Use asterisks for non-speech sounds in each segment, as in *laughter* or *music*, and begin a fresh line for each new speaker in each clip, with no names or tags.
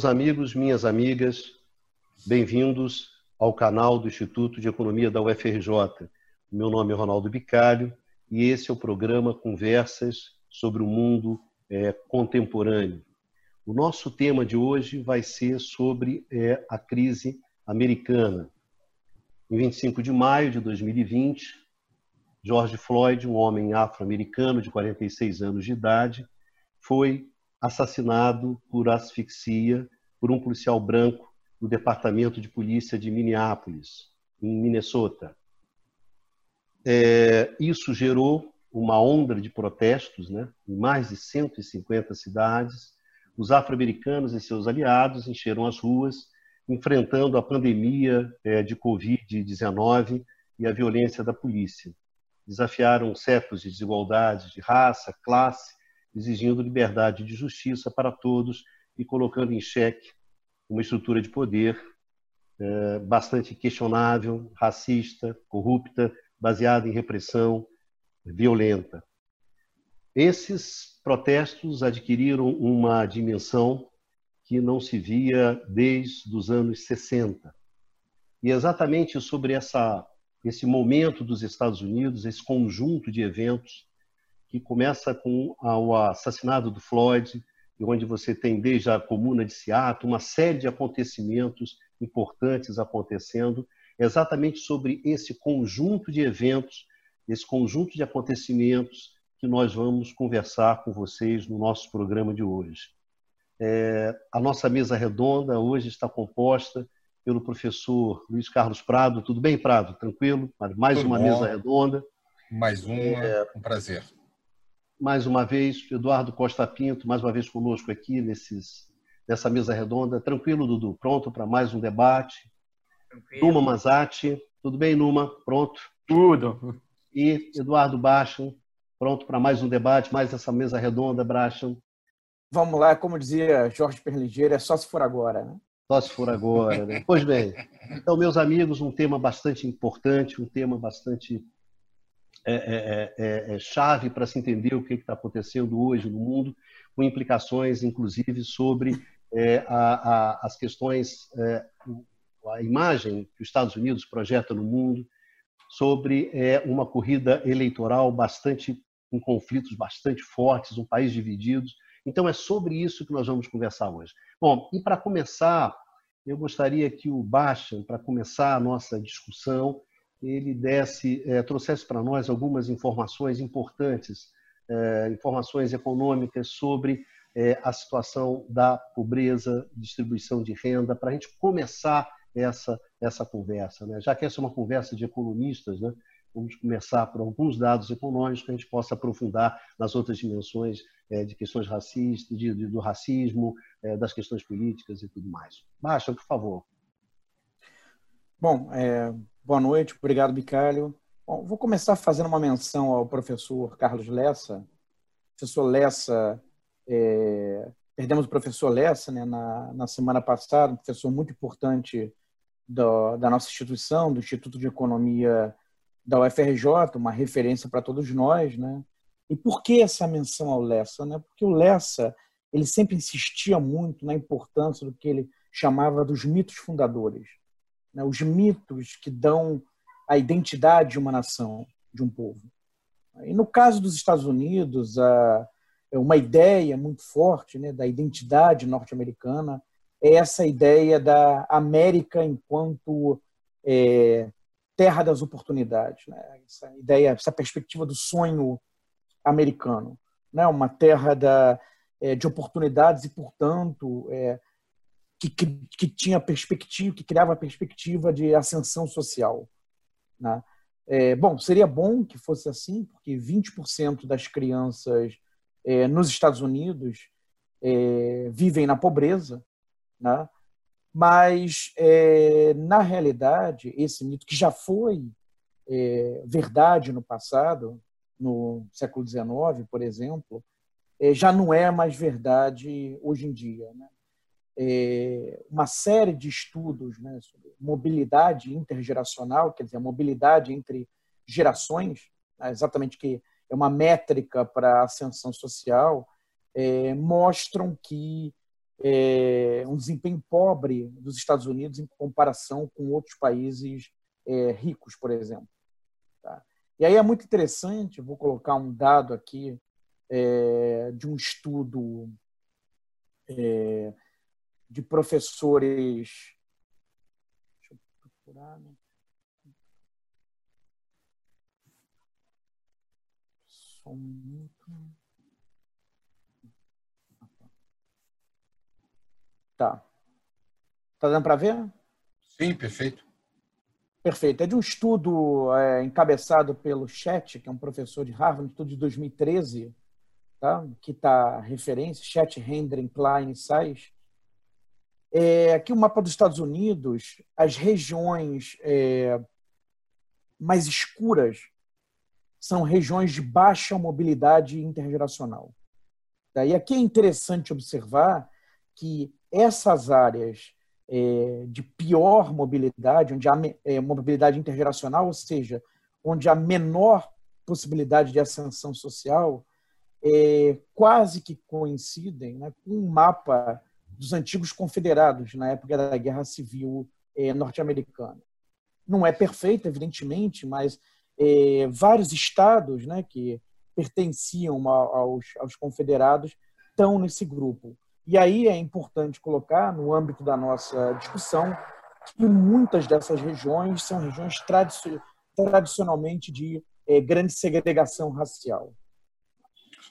Meus amigos, minhas amigas, bem-vindos ao canal do Instituto de Economia da UFRJ. Meu nome é Ronaldo Bicalho e esse é o programa Conversas sobre o Mundo é, Contemporâneo. O nosso tema de hoje vai ser sobre é, a crise americana. Em 25 de maio de 2020, George Floyd, um homem afro-americano de 46 anos de idade, foi assassinado por asfixia por um policial branco do Departamento de Polícia de Minneapolis, em Minnesota. É, isso gerou uma onda de protestos né, em mais de 150 cidades. Os afro-americanos e seus aliados encheram as ruas, enfrentando a pandemia é, de Covid-19 e a violência da polícia. Desafiaram séculos de desigualdades de raça, classe exigindo liberdade de justiça para todos e colocando em xeque uma estrutura de poder é, bastante questionável, racista, corrupta, baseada em repressão violenta. Esses protestos adquiriram uma dimensão que não se via desde os anos 60. E exatamente sobre essa, esse momento dos Estados Unidos, esse conjunto de eventos que começa com o assassinato do Floyd, onde você tem desde a comuna de Seattle uma série de acontecimentos importantes acontecendo, exatamente sobre esse conjunto de eventos, esse conjunto de acontecimentos que nós vamos conversar com vocês no nosso programa de hoje. É, a nossa mesa redonda hoje está composta pelo professor Luiz Carlos Prado. Tudo bem, Prado? Tranquilo? Mais Tudo uma bom. mesa redonda.
Mais uma, é, um prazer
mais uma vez, Eduardo Costa Pinto, mais uma vez conosco aqui nesses, nessa mesa redonda. Tranquilo, Dudu? Pronto para mais um debate? Tranquilo. Numa Mazati. Tudo bem, Numa? Pronto?
Tudo.
E Eduardo Bachan, pronto para mais um debate, mais essa mesa redonda, Bachan.
Vamos lá, como dizia Jorge Perligeiro, é só se for agora, né?
Só se for agora, né? Pois bem, então, meus amigos, um tema bastante importante, um tema bastante é é, é, é, é, chave para se entender o que está acontecendo hoje no mundo, com implicações, inclusive, sobre é, a, a, as questões, a imagem que os Estados Unidos projeta no mundo, sobre uma corrida eleitoral bastante com conflitos bastante fortes, um país dividido. Então, é sobre isso que nós vamos conversar hoje. Bom, e para começar, eu gostaria que o Bastian, para começar a nossa discussão, ele desse, é, trouxesse para nós algumas informações importantes, é, informações econômicas sobre é, a situação da pobreza, distribuição de renda, para a gente começar essa, essa conversa. Né? Já que essa é uma conversa de economistas, né? vamos começar por alguns dados econômicos que a gente possa aprofundar nas outras dimensões é, de questões racistas, de, de, do racismo, é, das questões políticas e tudo mais. Baixa, por favor.
Bom, é, Boa noite, obrigado, Bicalho. Bom, vou começar fazendo uma menção ao professor Carlos Lessa. Professor Lessa, é, perdemos o professor Lessa né, na, na semana passada, um professor muito importante do, da nossa instituição, do Instituto de Economia da UFRJ, uma referência para todos nós. Né? E por que essa menção ao Lessa? Né? Porque o Lessa ele sempre insistia muito na importância do que ele chamava dos mitos fundadores né, os mitos que dão a identidade de uma nação, de um povo. E no caso dos Estados Unidos, a, é uma ideia muito forte né, da identidade norte-americana é essa ideia da América enquanto é, terra das oportunidades, né? essa ideia, essa perspectiva do sonho americano, né? uma terra da, é, de oportunidades e, portanto, é, que, que, que tinha perspectiva, que criava perspectiva de ascensão social. Né? É, bom, seria bom que fosse assim, porque 20% das crianças é, nos Estados Unidos é, vivem na pobreza, né? mas, é, na realidade, esse mito, que já foi é, verdade no passado, no século XIX, por exemplo, é, já não é mais verdade hoje em dia. Né? É, uma série de estudos né, sobre mobilidade intergeracional, quer dizer, a mobilidade entre gerações, né, exatamente que é uma métrica para a ascensão social, é, mostram que é, um desempenho pobre dos Estados Unidos em comparação com outros países é, ricos, por exemplo. Tá? E aí é muito interessante, vou colocar um dado aqui é, de um estudo é, de professores. Deixa eu procurar. Né? Só um minuto. Tá. Tá dando para ver?
Sim, perfeito.
Perfeito. É de um estudo é, encabeçado pelo Chet, que é um professor de Harvard, um estudo de 2013, tá? que está referência, Chet, Hendren, Klein e Sais. É, aqui o mapa dos Estados Unidos, as regiões é, mais escuras são regiões de baixa mobilidade intergeracional. Daí aqui é interessante observar que essas áreas é, de pior mobilidade, onde há é, mobilidade intergeracional, ou seja, onde há menor possibilidade de ascensão social, é, quase que coincidem né, com um mapa dos antigos confederados na época da Guerra Civil é, norte-americana. Não é perfeito, evidentemente, mas é, vários estados né, que pertenciam aos, aos confederados estão nesse grupo. E aí é importante colocar, no âmbito da nossa discussão, que muitas dessas regiões são regiões tradicionalmente de é, grande segregação racial.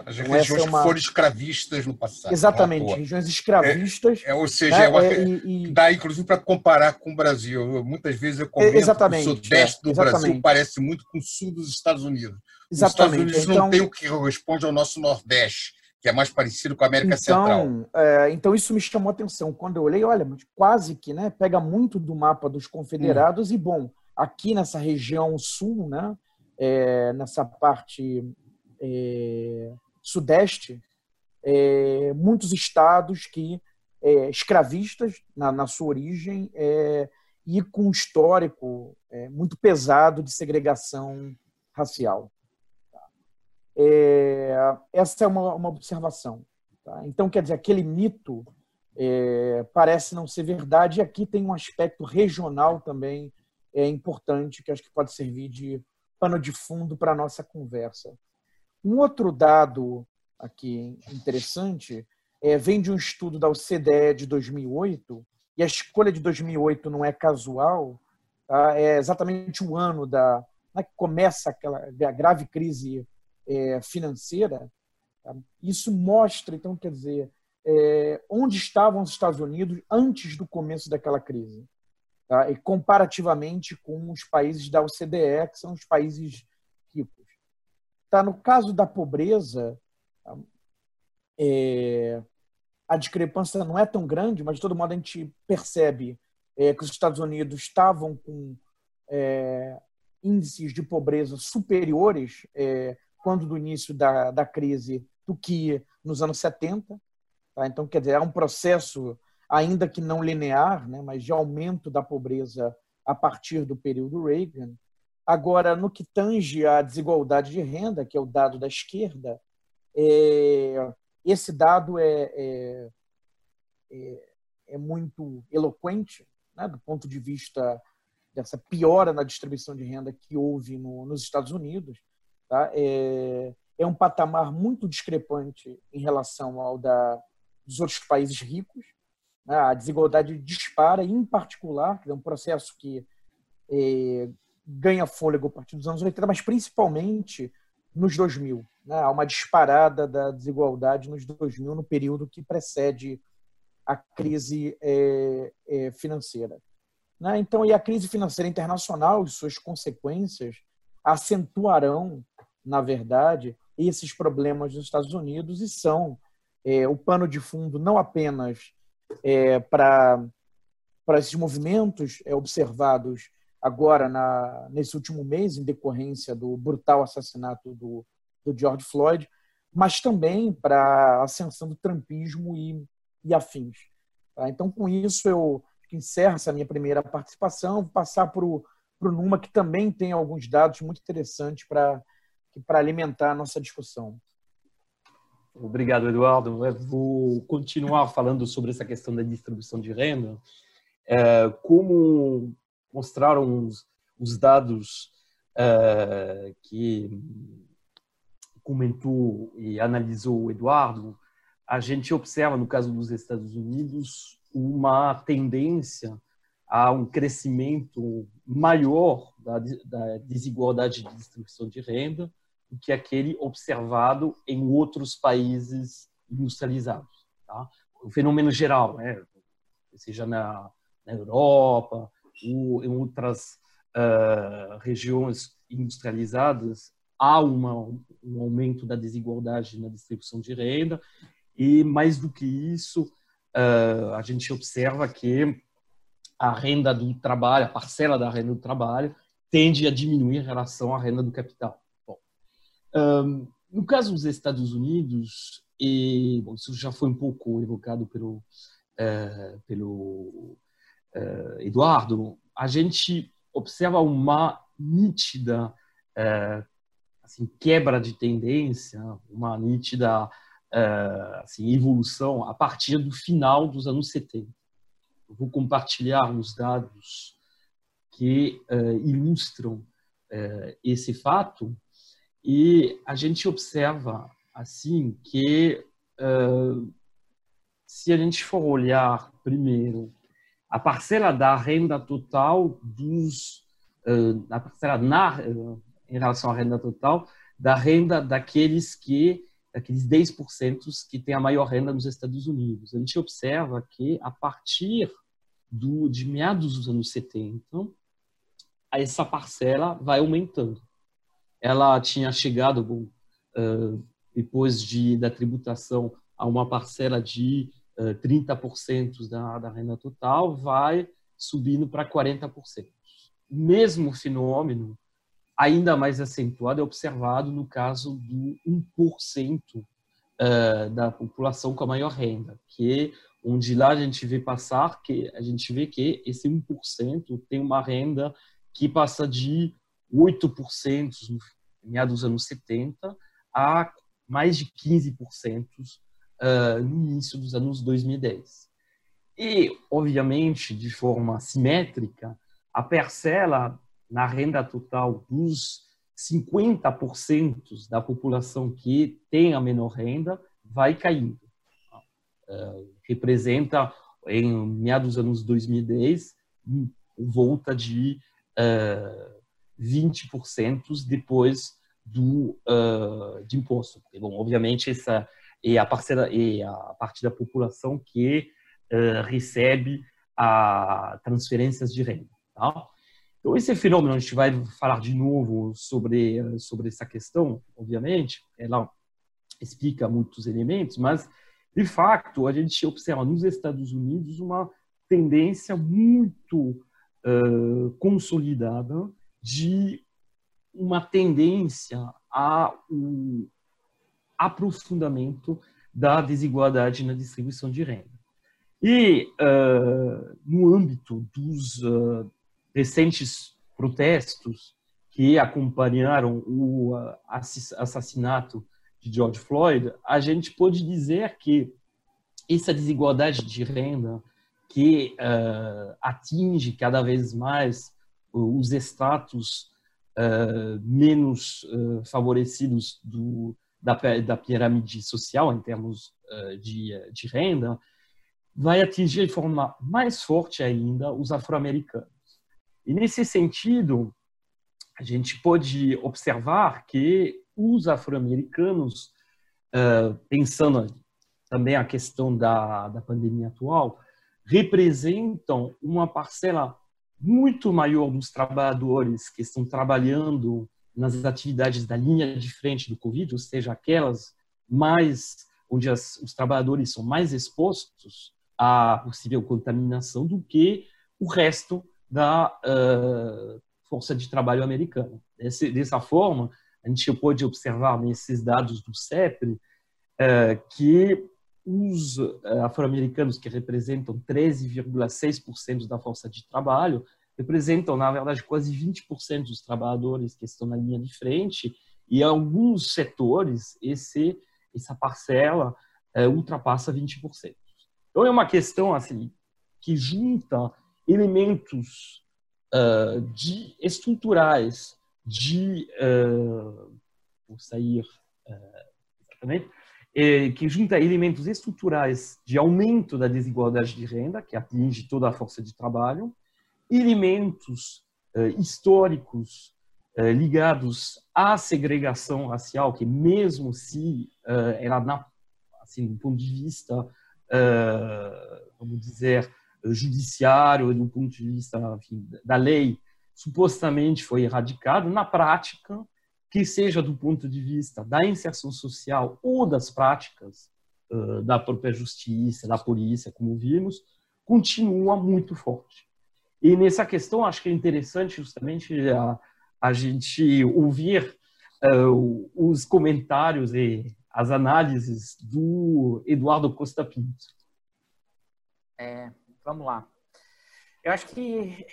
As então, regiões é uma... que foram escravistas no passado.
Exatamente, regiões escravistas.
É, é, ou seja, né? é, e, e... dá inclusive para comparar com o Brasil. muitas vezes eu comento exatamente, que o sudeste do Brasil parece muito com o sul dos Estados Unidos. Exatamente. Os Estados Unidos então... não tem o que corresponde ao nosso Nordeste que é mais parecido com a América
então,
Central.
É, então isso me chamou a atenção. Quando eu olhei, olha, quase que né, pega muito do mapa dos confederados hum. e, bom, aqui nessa região sul, né, é, nessa parte é, sudeste, é, muitos estados que é, escravistas na, na, sua origem é, e com um histórico muito pesado de segregação racial. É, essa é uma, uma observação. Tá? Então, quer dizer, aquele mito é, parece não ser verdade, e aqui tem um aspecto regional também é, importante, que acho que pode servir de pano de fundo para a nossa conversa. Um outro dado aqui interessante é, vem de um estudo da OCDE de 2008, e a escolha de 2008 não é casual, tá? é exatamente o ano da né, que começa aquela a grave crise é, financeira, tá? isso mostra, então, quer dizer, é, onde estavam os Estados Unidos antes do começo daquela crise, tá? e comparativamente com os países da OCDE, que são os países. Tá? No caso da pobreza, é, a discrepância não é tão grande, mas de todo modo a gente percebe é, que os Estados Unidos estavam com é, índices de pobreza superiores é, quando do início da, da crise do que nos anos 70. Tá? Então, quer dizer, é um processo, ainda que não linear, né, mas de aumento da pobreza a partir do período Reagan. Agora, no que tange à desigualdade de renda, que é o dado da esquerda, é, esse dado é, é, é, é muito eloquente né, do ponto de vista dessa piora na distribuição de renda que houve no, nos Estados Unidos. Tá? É, é um patamar muito discrepante em relação ao da, dos outros países ricos. Né? A desigualdade dispara, em particular, é um processo que é, ganha fôlego a partir dos anos 80, mas principalmente nos 2000. Né? Há uma disparada da desigualdade nos 2000, no período que precede a crise é, é, financeira. Né? Então, e a crise financeira internacional e suas consequências acentuarão na verdade, esses problemas dos Estados Unidos e são é, o pano de fundo não apenas é, para para esses movimentos é, observados agora na, nesse último mês em decorrência do brutal assassinato do, do George Floyd, mas também para a ascensão do trumpismo e, e afins. Tá? Então, com isso, eu encerro essa minha primeira participação, vou passar para o Numa, que também tem alguns dados muito interessantes para alimentar a nossa discussão.
Obrigado, Eduardo. Eu vou continuar falando sobre essa questão da distribuição de renda. É, como mostraram os, os dados é, que comentou e analisou o Eduardo, a gente observa, no caso dos Estados Unidos, uma tendência a um crescimento maior da, da desigualdade de distribuição de renda do que aquele observado em outros países industrializados. Tá? O fenômeno geral, né? seja na, na Europa ou em outras uh, regiões industrializadas, há uma, um aumento da desigualdade na distribuição de renda e, mais do que isso, uh, a gente observa que a renda do trabalho, a parcela da renda do trabalho, tende a diminuir em relação à renda do capital. Bom, um, no caso dos Estados Unidos, e bom, isso já foi um pouco evocado pelo, uh, pelo Eduardo, a gente observa uma nítida uh, assim, quebra de tendência, uma nítida uh, assim, evolução a partir do final dos anos 70. Eu vou compartilhar uns dados que ilustram esse fato e a gente observa assim que se a gente for olhar primeiro a parcela da renda total dos a parcela na em relação à renda total da renda daqueles que aqueles 10% que têm a maior renda nos Estados Unidos. A gente observa que, a partir do, de meados dos anos 70, essa parcela vai aumentando. Ela tinha chegado, bom, uh, depois de, da tributação, a uma parcela de uh, 30% da, da renda total, vai subindo para 40%. O mesmo fenômeno ainda mais acentuado é observado no caso do 1% uh, da população com a maior renda, que onde lá a gente vê passar que a gente vê que esse 1% tem uma renda que passa de 8% no meados dos anos 70 a mais de 15% uh, no início dos anos 2010. E, obviamente, de forma simétrica, a parcela na renda total dos 50% da população que tem a menor renda vai caindo. Uh, representa, em meados dos anos 2010, volta de uh, é, 20% depois do uh, de imposto. Porque, bom, obviamente essa é a parcela é a parte da população que uh, recebe a transferências de renda. Tá? Então, esse fenômeno, a gente vai falar de novo sobre, sobre essa questão, obviamente, ela explica muitos elementos, mas, de fato, a gente observa nos Estados Unidos uma tendência muito uh, consolidada de uma tendência ao aprofundamento da desigualdade na distribuição de renda. E, uh, no âmbito dos, uh, recentes protestos que acompanharam o assassinato de George Floyd, a gente pode dizer que essa desigualdade de renda que uh, atinge cada vez mais os estatus uh, menos uh, favorecidos do, da, da, pirâmide social em termos de, de renda, vai atingir de forma mais forte ainda os afro-americanos. E nesse sentido, a gente pode observar que os afro-americanos, pensando também a questão da, da pandemia atual, representam uma parcela muito maior dos trabalhadores que estão trabalhando nas atividades da linha de frente do Covid, ou seja, aquelas mais onde as, os trabalhadores são mais expostos à possível contaminação do que o resto da uh, força de trabalho americana. Desse, dessa forma, a gente pode observar nesses dados do CEPRE uh, que os afro-americanos, que representam 13,6% da força de trabalho, representam, na verdade, quase 20% dos trabalhadores que estão na linha de frente, e alguns setores, esse, essa parcela é, ultrapassa 20%. Então é uma questão assim que junta elementos uh, de estruturais de uh, vou sair uh, que junta elementos estruturais de aumento da desigualdade de renda que atinge toda a força de trabalho, elementos uh, históricos ligados à segregação racial que mesmo se ela na assim do ponto de vista vamos dizer judiciário, do ponto de vista enfim, da lei, supostamente foi erradicado, na prática, que seja do ponto de vista da inserção social ou das práticas da própria justiça, da polícia, como vimos, continua muito forte. E nessa questão, acho que é interessante justamente a, a gente ouvir uh, os comentários e as análises do Eduardo Costa Pinto.
É, vamos lá. Eu acho que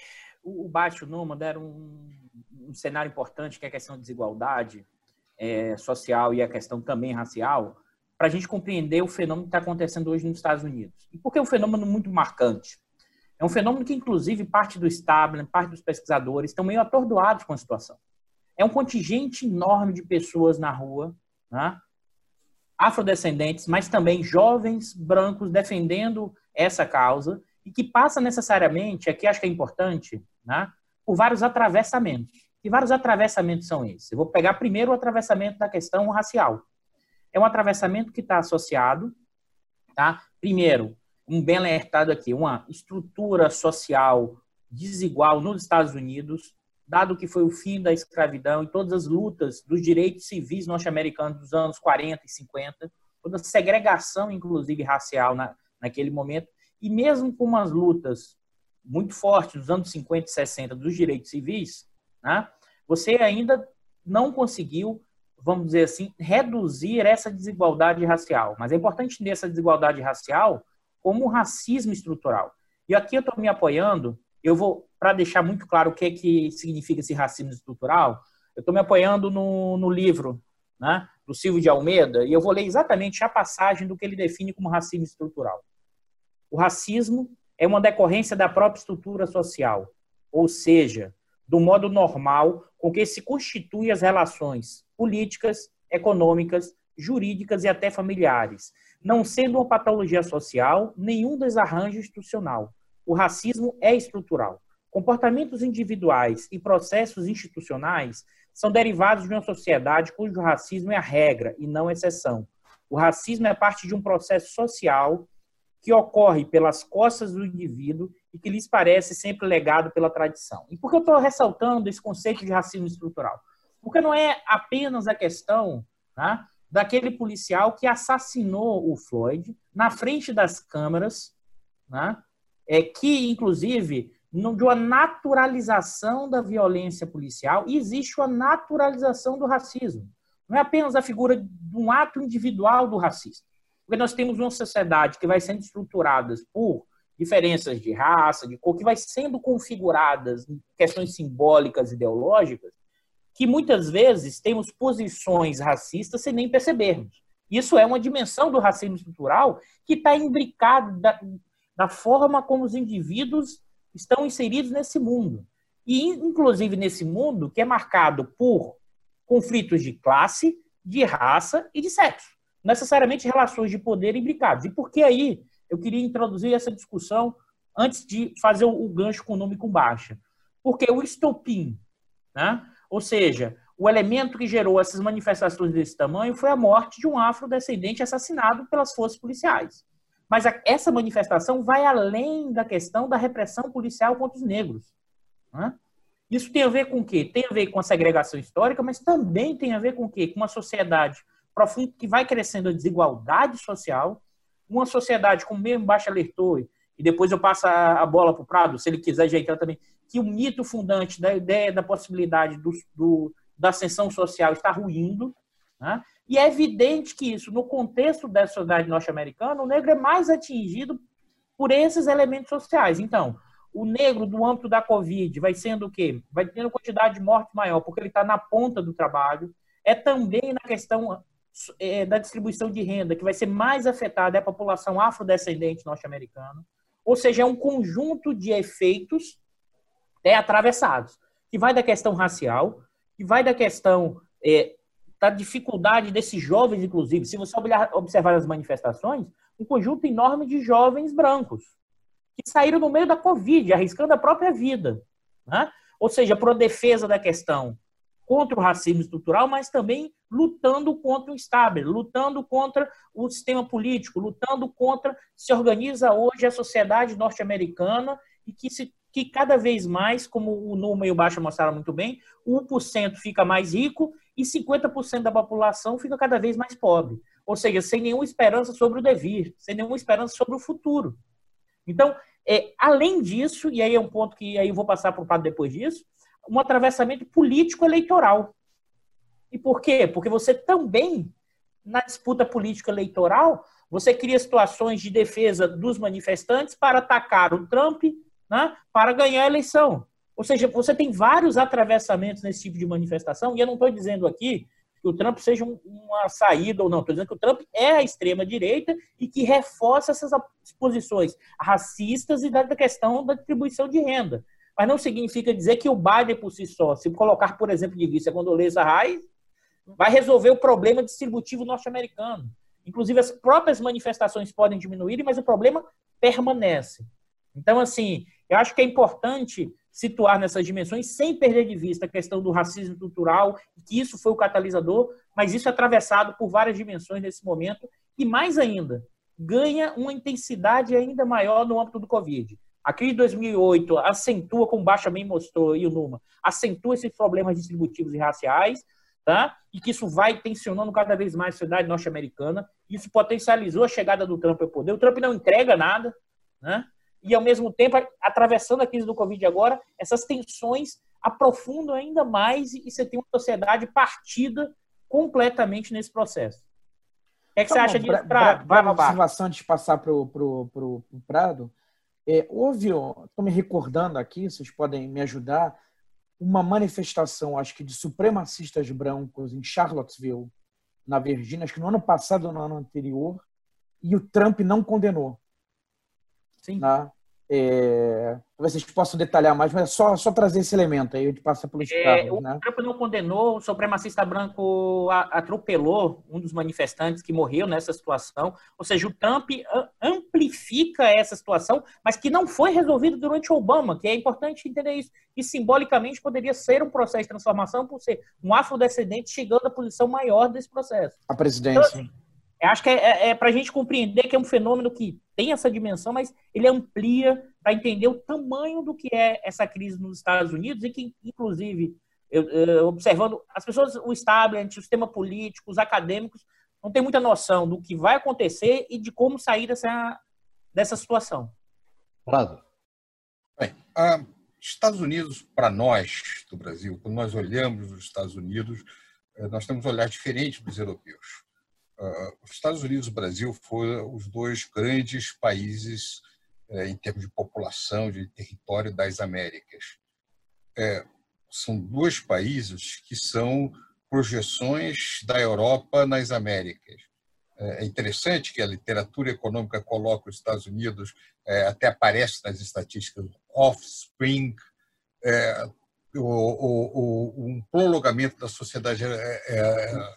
o baixo número era um, um, cenário importante, que é a questão da desigualdade é, social e a questão também racial, para a gente compreender o fenômeno que está acontecendo hoje nos Estados Unidos. E por que é um fenômeno muito marcante? É um fenômeno que, inclusive, parte do establishment, parte dos pesquisadores estão meio atordoados com a situação. É um contingente enorme de pessoas na rua, né? afrodescendentes, mas também jovens brancos defendendo essa causa e que passa necessariamente, aqui acho que é importante, né, por vários atravessamentos. E vários atravessamentos são esses? Eu vou pegar primeiro o atravessamento da questão racial. É um atravessamento que está associado, tá? Primeiro, um bem alertado aqui, uma estrutura social desigual nos Estados Unidos, dado que foi o fim da escravidão e todas as lutas dos direitos civis norte-americanos dos anos 40 e 50, toda a segregação, inclusive racial, na, naquele momento, e mesmo com umas lutas muito fortes dos anos 50 e 60 dos direitos civis, né, você ainda não conseguiu, vamos dizer assim, reduzir essa desigualdade racial. Mas é importante entender essa desigualdade racial como racismo estrutural. E aqui eu estou me apoiando, eu vou, para deixar muito claro o que, é que significa esse racismo estrutural, eu estou me apoiando no, no livro né, do Silvio de Almeida, e eu vou ler exatamente a passagem do que ele define como racismo estrutural. O racismo é uma decorrência da própria estrutura social, ou seja, do modo normal com que se constituem as relações políticas, econômicas, jurídicas e até familiares, não sendo uma patologia social nenhum desarranjo institucional. O racismo é estrutural. Comportamentos individuais e processos institucionais são derivados de uma sociedade cujo racismo é a regra e não a exceção. O racismo é parte de um processo social que ocorre pelas costas do indivíduo e que lhes parece sempre legado pela tradição. E por que eu estou ressaltando esse conceito de racismo estrutural? Porque não é apenas a questão né, daquele policial que assassinou o Floyd na frente das câmeras, né, é, que, inclusive, de uma naturalização da violência policial, existe uma naturalização do racismo. Não é apenas a figura de um ato individual do racismo. Porque nós temos uma sociedade que vai sendo estruturada por diferenças de raça, de cor, que vai sendo configuradas em questões simbólicas, ideológicas, que muitas vezes temos posições racistas sem nem percebermos. Isso é uma dimensão do racismo estrutural que está imbricado da, da forma como os indivíduos estão inseridos nesse mundo. E, inclusive, nesse mundo que é marcado por conflitos de classe, de raça e de sexo necessariamente relações de poder imbricadas. E por que aí eu queria introduzir essa discussão antes de fazer o gancho com nome com baixa? Porque o estopim, né? Ou seja, o elemento que gerou essas manifestações desse tamanho foi a morte de um afrodescendente assassinado pelas forças policiais. Mas essa manifestação vai além da questão da repressão policial contra os negros. Né? Isso tem a ver com o quê? Tem a ver com a segregação histórica, mas também tem a ver com o quê? Com uma sociedade profundo que vai crescendo a desigualdade social, uma sociedade, como mesmo Baixa alertou, e depois eu passo a, bola para o Prado, se ele quiser ajeitar também, que o mito fundante da ideia da possibilidade do, do da ascensão social está ruindo, né? e é evidente que isso, no contexto da sociedade norte-americana, o negro é mais atingido por esses elementos sociais. Então, o negro, do âmbito da Covid, vai sendo o quê? Vai tendo quantidade de morte maior, porque ele está na ponta do trabalho. É também na questão é, da distribuição de renda que vai ser mais afetada é a população afrodescendente norte-americana. Ou seja, é um conjunto de efeitos é, atravessados, que vai da questão racial, que vai da questão é, da dificuldade desses jovens, inclusive. Se você olhar, observar as manifestações, um conjunto enorme de jovens brancos que saíram no meio da Covid, arriscando a própria vida. Né? Ou seja, por defesa da questão contra o racismo estrutural, mas também lutando contra o Estado, lutando contra o sistema político, lutando contra se organiza hoje a sociedade norte-americana e que se que cada vez mais, como o Numa e o Baixa mostraram muito bem, 1% fica mais rico e 50% da população fica cada vez mais pobre. Ou seja, sem nenhuma esperança sobre o devir, sem nenhuma esperança sobre o futuro. Então, é, além disso, e aí é um ponto que aí eu vou passar para o Pado depois disso, um atravessamento político-eleitoral. E por quê? Porque você também, na disputa político-eleitoral, você cria situações de defesa dos manifestantes para atacar o Trump né, para ganhar a eleição. Ou seja, você tem vários atravessamentos nesse tipo de manifestação, e eu não estou dizendo aqui que o Trump seja uma saída ou não, estou dizendo que o Trump é a extrema-direita e que reforça essas posições racistas e da questão da distribuição de renda. Mas não significa dizer que o Biden por si só, se colocar, por exemplo, de vice a Condoleezza Rice, vai resolver o problema distributivo norte-americano. Inclusive, as próprias manifestações podem diminuir, mas o problema permanece. Então, assim, eu acho que é importante situar nessas dimensões sem perder de vista a questão do racismo estrutural, que isso foi o catalisador, mas isso é atravessado por várias dimensões nesse momento e mais ainda, ganha uma intensidade ainda maior no âmbito do Covid. A crise de 2008 acentua, como Baixa bem mostrou e o Numa, acentua esses problemas distributivos e raciais, tá? E que isso vai tensionando cada vez mais a sociedade norte-americana. Isso potencializou a chegada do Trump ao poder. O Trump não entrega nada, né? E, ao mesmo tempo, atravessando a crise do Covid agora, essas tensões aprofundam ainda mais e você tem uma sociedade partida completamente nesse processo. O que, é que tá você acha disso?
Para uma observação antes de passar para o Prado, é, houve, estou me recordando aqui, vocês podem me ajudar, uma manifestação, acho que de supremacistas brancos em Charlottesville, na Virgínia, acho que no ano passado ou no ano anterior, e o Trump não condenou. Sim. Né? É, talvez vocês possam detalhar mais, mas é só, só trazer esse elemento aí, a gente passa pelos é, carros, né?
O Trump não condenou, o supremacista branco atropelou um dos manifestantes que morreu nessa situação. Ou seja, o Trump amplifica essa situação, mas que não foi resolvido durante Obama, que é importante entender isso. E simbolicamente poderia ser um processo de transformação por ser um afrodescendente chegando à posição maior desse processo.
A presidência. Então, assim,
acho que é, é, é para a gente compreender que é um fenômeno que tem essa dimensão, mas ele amplia para entender o tamanho do que é essa crise nos Estados Unidos e que, inclusive, eu, eu, observando as pessoas, o establishment, o sistema político, os acadêmicos, não tem muita noção do que vai acontecer e de como sair dessa, dessa situação.
Claro. Bem, ah, Estados Unidos, para nós do Brasil, quando nós olhamos os Estados Unidos, eh, nós temos um olhar diferente dos europeus. Os Estados Unidos e o Brasil foram os dois grandes países eh, em termos de população, de território das Américas. É, são dois países que são projeções da Europa nas Américas. É, é interessante que a literatura econômica coloca os Estados Unidos, é, até aparece nas estatísticas, offspring, é, o, o, o, um prolongamento da sociedade é, é,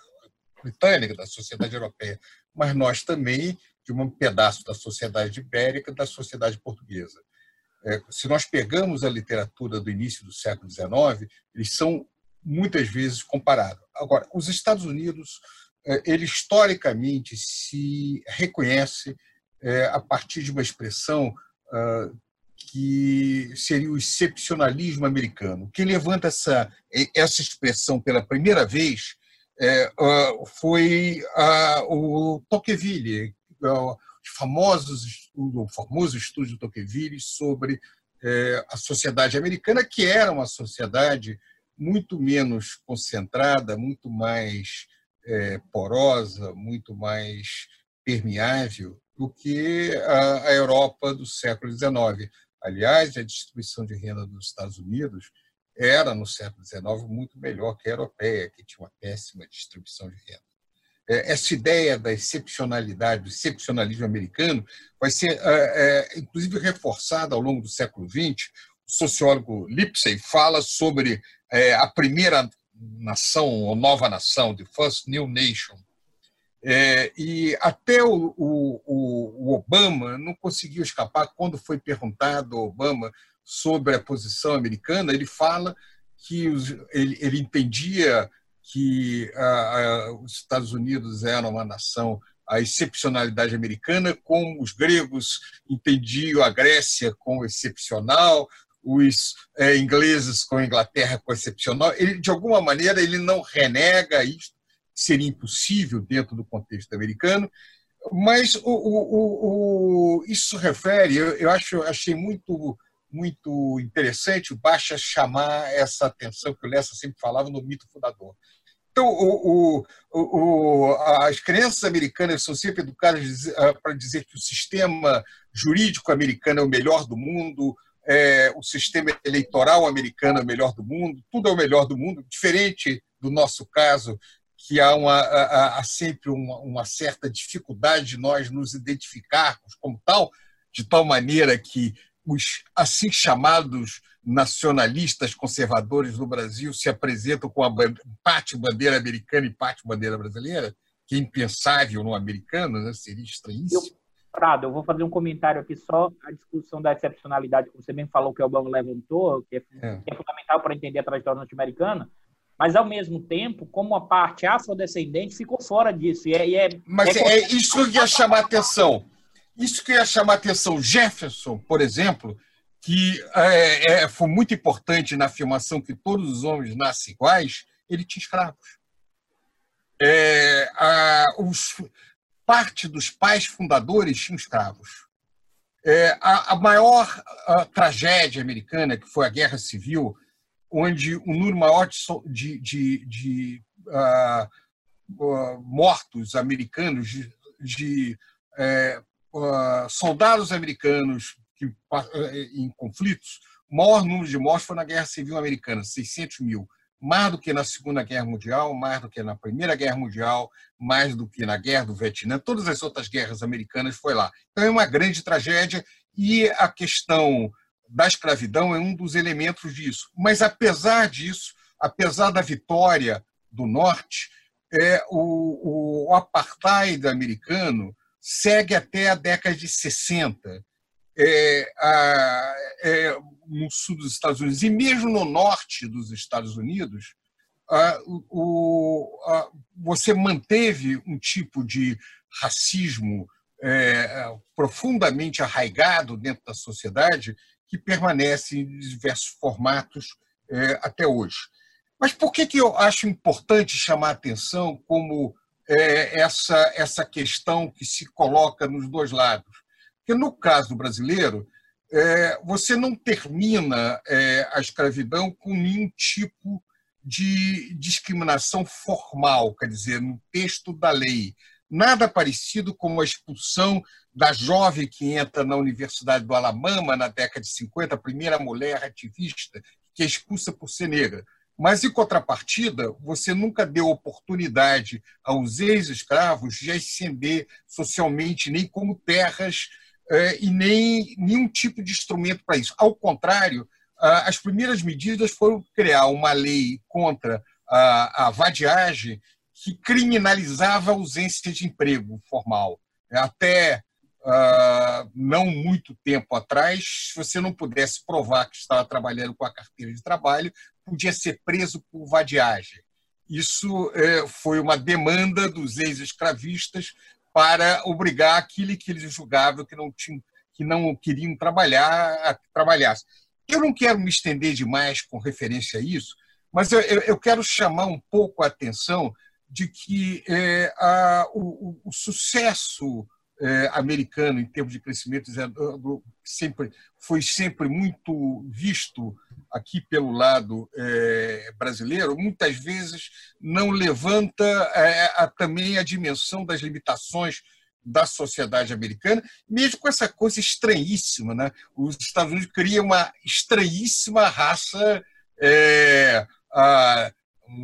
britânica, da sociedade europeia, mas nós também de um pedaço da sociedade ibérica da sociedade portuguesa. É, se nós pegamos a literatura do início do século XIX, eles são muitas vezes comparados. Agora, os Estados Unidos, é, ele historicamente se reconhece é, a partir de uma expressão que seria o excepcionalismo americano. Quem levanta essa, essa expressão pela primeira vez é, uh, foi uh, o Tocqueville, uh, os famosos, o famoso estudo de Tocqueville sobre é, a sociedade americana, que era uma sociedade muito menos concentrada, muito mais é, porosa, muito mais permeável do que a, a Europa do século XIX. Aliás, a distribuição de renda dos Estados Unidos era, no século XIX, muito melhor que a europeia, que tinha uma péssima distribuição de renda. é, essa ideia da excepcionalidade, do excepcionalismo americano, vai ser, é, é, inclusive, reforçada ao longo do século XX. O sociólogo Lipsey fala sobre a primeira nação, ou nova nação, the first new nation. E até o, o, Obama não conseguiu escapar, quando foi perguntado ao Obama sobre a posição americana, ele fala que os, ele, ele entendia que os Estados Unidos eram uma nação a excepcionalidade americana, como os gregos entendiam a Grécia como excepcional, os é, ingleses com a Inglaterra como excepcional. Ele, de alguma maneira, ele não renega isso, seria impossível dentro do contexto americano, mas o, o, o, isso refere, eu, eu acho, achei muito muito interessante, basta chamar essa atenção que o Lessa sempre falava no mito fundador. Então, o, o, o, as crianças americanas são sempre educadas ah, para dizer que o sistema jurídico americano é o melhor do mundo, é, o sistema eleitoral americano é o melhor do mundo, tudo é o melhor do mundo, diferente do nosso caso, que há, uma, há, há sempre uma, uma, certa dificuldade de nós nos identificarmos como tal, de tal maneira que os assim chamados nacionalistas conservadores no Brasil se apresentam com a parte bandeira americana e parte bandeira brasileira, que é impensável no americano, né? seria estranhíssimo.
Prado, eu vou fazer um comentário aqui só a discussão da excepcionalidade, que você bem falou que o Obama levantou, que é, é. Que é fundamental para entender a trajetória norte-americana, mas ao mesmo tempo, como a parte afrodescendente ficou fora disso. E é, e é
mas é, é isso que ia chamar atenção. Isso que ia chamar atenção. Jefferson, por exemplo, que é, é, foi muito importante na afirmação que todos os homens nascem iguais, ele tinha escravos. É, a, os, parte dos pais fundadores tinham escravos. É, a, a, maior a, tragédia americana, que foi a Guerra Civil, onde o número maior de, de, de uh, uh, mortos americanos, de, de uh, soldados americanos que, eh, em conflitos, o maior número de mortes foi na Guerra Civil Americana, 600 mil. Mais do que na Segunda Guerra Mundial, mais do que na Primeira Guerra Mundial, mais do que na Guerra do Vietnã, todas as outras guerras americanas foi lá. Então é uma grande tragédia e a questão da escravidão é um dos elementos disso. Mas apesar disso, apesar da vitória do Norte, é, o, o apartheid americano segue até a década de 60 é, a, é, no sul dos Estados Unidos e mesmo no norte dos Estados Unidos, a, o, a, você manteve um tipo de racismo é, profundamente arraigado dentro da sociedade que permanece em diversos formatos é, até hoje. Mas por que, que eu acho importante chamar a atenção como é, essa, essa questão que se coloca nos dois lados? Porque no caso brasileiro, é, você não termina é, a escravidão com nenhum tipo de discriminação formal, quer dizer, no texto da lei. Nada parecido com a expulsão da jovem que entra na Universidade do Alabama na década de 50, a primeira mulher ativista que é expulsa por ser negra. Mas, em contrapartida, você nunca deu oportunidade aos ex-escravos de ascender socialmente, nem como terras é, e nem nenhum tipo de instrumento para isso. Ao contrário, as primeiras medidas foram criar uma lei contra a, vadiagem que criminalizava a ausência de emprego formal. Até não muito tempo atrás, se você não pudesse provar que estava trabalhando com a carteira de trabalho, podia ser preso por vadiagem. Isso é, foi uma demanda dos ex-escravistas para obrigar aquele que eles julgavam que não tinham que não queriam trabalhar a trabalhasse. Eu não quero me estender demais com referência a isso, mas eu, eu quero chamar um pouco a atenção de que é, a, o, o, sucesso é, americano em termos de crescimento é, sempre foi sempre muito visto aqui pelo lado é, brasileiro, muitas vezes não levanta é, a, também a dimensão das limitações da sociedade americana, mesmo com essa coisa estranhíssima. Né? Os Estados Unidos criam uma estranhíssima raça, é,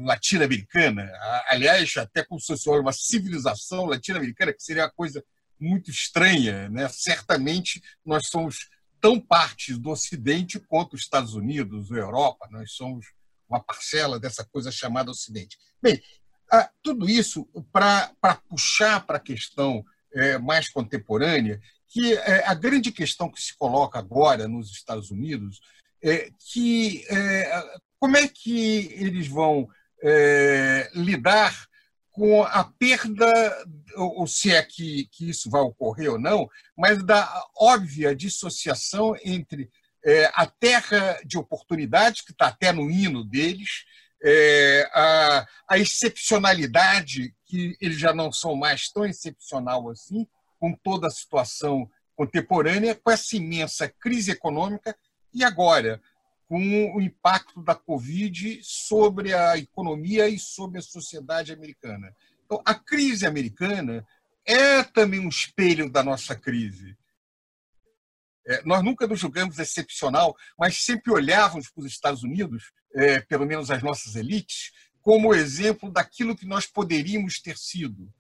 latino-americana, aliás, até como sociólogo, uma civilização latino-americana, que seria uma coisa muito estranha. Né? Certamente nós somos tão parte do Ocidente quanto os Estados Unidos, Europa, nós somos uma parcela dessa coisa chamada Ocidente. Bem, tudo isso para puxar para a questão é, mais contemporânea, que é, a grande questão que se coloca agora nos Estados Unidos é que é, como é que eles vão lidar com a perda, ou se é que, que isso vai ocorrer ou não, mas da óbvia dissociação entre é, a terra de oportunidades, que está até no hino deles, é, a, a, excepcionalidade, que eles já não são mais tão excepcional assim, com toda a situação contemporânea, com essa imensa crise econômica, e agora, com o impacto da Covid sobre a economia e sobre a sociedade americana. Então, a crise americana é também um espelho da nossa crise. É, nós nunca nos julgamos excepcional, mas sempre olhávamos para os Estados Unidos, é, pelo menos as nossas elites, como exemplo daquilo que nós poderíamos ter sido.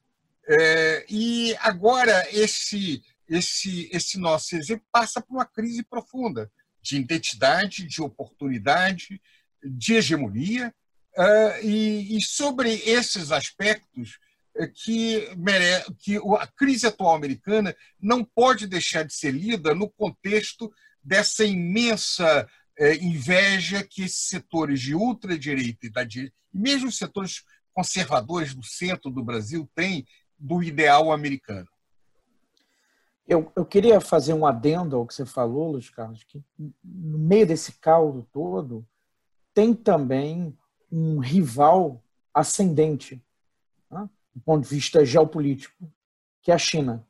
É, e agora esse, esse, esse nosso exemplo passa por uma crise profunda de identidade, de oportunidade, de hegemonia, uh, e, sobre esses aspectos uh, que, mere... que a crise atual americana não pode deixar de ser lida no contexto dessa imensa uh, inveja que esses setores de ultradireita e da direita, e mesmo os setores conservadores do centro do Brasil têm do ideal americano.
Eu, eu queria fazer um adendo ao que você falou, Luiz Carlos, que no meio desse caldo todo tem também um rival ascendente, né, do ponto de vista geopolítico, que é a China.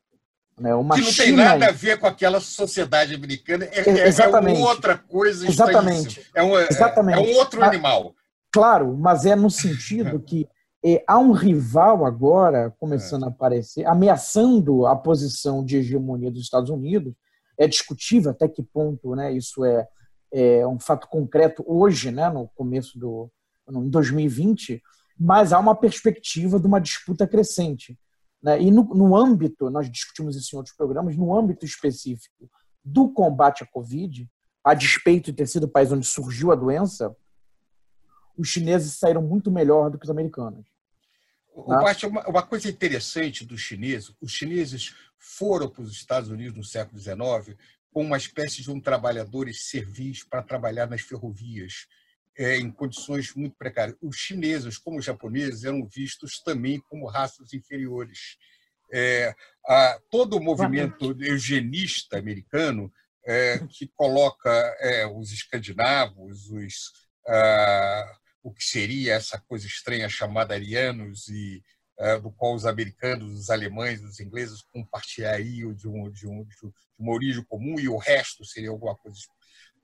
Né? Uma que não China... tem nada a ver com aquela sociedade americana, é, é, é outra coisa
Exatamente.
É um, Exatamente. é um outro animal.
Claro, mas é no sentido que há um rival agora começando é. a aparecer, ameaçando a posição de hegemonia dos Estados Unidos. É discutível até que ponto né, isso é, é um fato concreto hoje, né, no começo do em 2020, mas há uma perspectiva de uma disputa crescente. Né? E no, no âmbito, nós discutimos isso em outros programas, no âmbito específico do combate à Covid, a despeito de ter sido o país onde surgiu a doença, os chineses saíram muito melhor do que os americanos.
O ah. uma, uma coisa interessante dos chineses, os chineses foram para os Estados Unidos no século XIX com uma espécie de um trabalhadores servis para trabalhar nas ferrovias, é, em condições muito precárias. Os chineses, como os japoneses, eram vistos também como raças inferiores. É, a, todo o movimento eugenista americano, é, que coloca é, os escandinavos, os, ah, o que seria essa coisa estranha chamada arianos e uh, do qual os americanos, os alemães, os ingleses compartilhariam de, um, de, um, de uma origem comum e o resto seria alguma coisa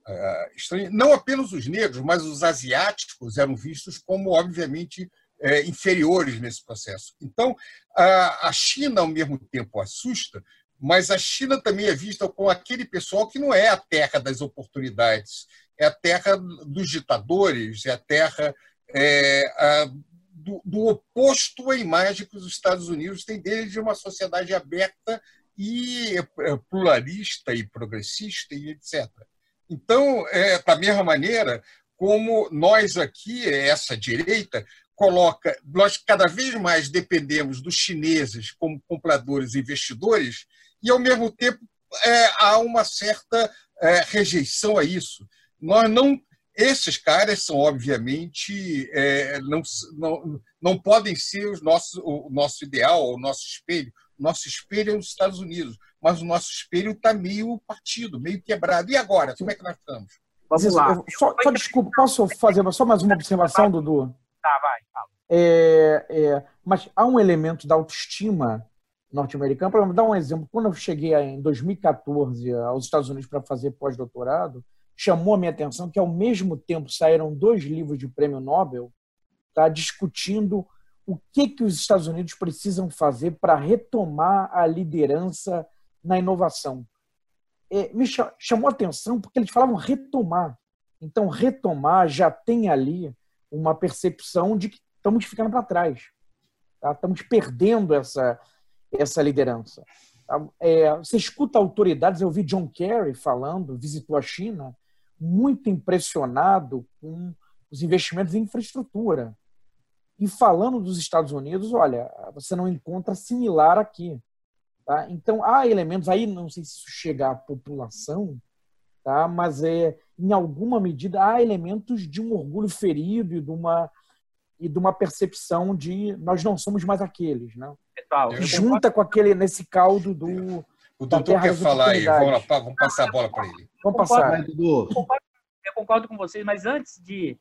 uh, estranha. Não apenas os negros, mas os asiáticos eram vistos como, obviamente, uh, inferiores nesse processo. Então, a China, ao mesmo tempo, assusta, mas a China também é vista como aquele pessoal que não é a terra das oportunidades, é a terra dos ditadores, é a terra é, a, do, do, oposto à imagem que os Estados Unidos têm dele de uma sociedade aberta e é, pluralista e progressista e etc. Então, é, da mesma maneira como nós aqui, essa direita, coloca, nós cada vez mais dependemos dos chineses como compradores e investidores, e ao mesmo tempo é, há uma certa é, rejeição a isso nós não esses caras são obviamente é, não, não, não podem ser os nossos, o nosso ideal, o nosso espelho. O nosso espelho é os Estados Unidos, mas o nosso espelho está meio partido, meio quebrado. E agora? Como é que nós estamos?
Vamos lá. Só, só desculpa, posso fazer só mais uma observação, Dudu?
Tá, vai. Fala.
É, é, mas há um elemento da autoestima norte-americana. Para dar um exemplo, quando eu cheguei em 2014 aos Estados Unidos para fazer pós-doutorado, chamou a minha atenção que, ao mesmo tempo, saíram dois livros de prêmio Nobel tá, discutindo o que, que os Estados Unidos precisam fazer para retomar a liderança na inovação. É, me chamou a atenção porque eles falavam retomar. Então, retomar já tem ali uma percepção de que estamos ficando para trás. Tá? Estamos perdendo essa, essa liderança. É, você escuta autoridades, eu vi John Kerry falando, visitou a China, muito impressionado com os investimentos em infraestrutura. E falando dos Estados Unidos, olha, você não encontra similar aqui. Tá? Então, há elementos aí, não sei se isso chega à população, tá? mas é, em alguma medida há elementos de um orgulho ferido e de uma, e de uma percepção de nós não somos mais aqueles. Né? Junta com aquele, nesse caldo do.
O doutor quer falar aí, vamos, lá, vamos passar a bola para ele.
Vamos passar.
Eu concordo, eu concordo com vocês, mas antes de,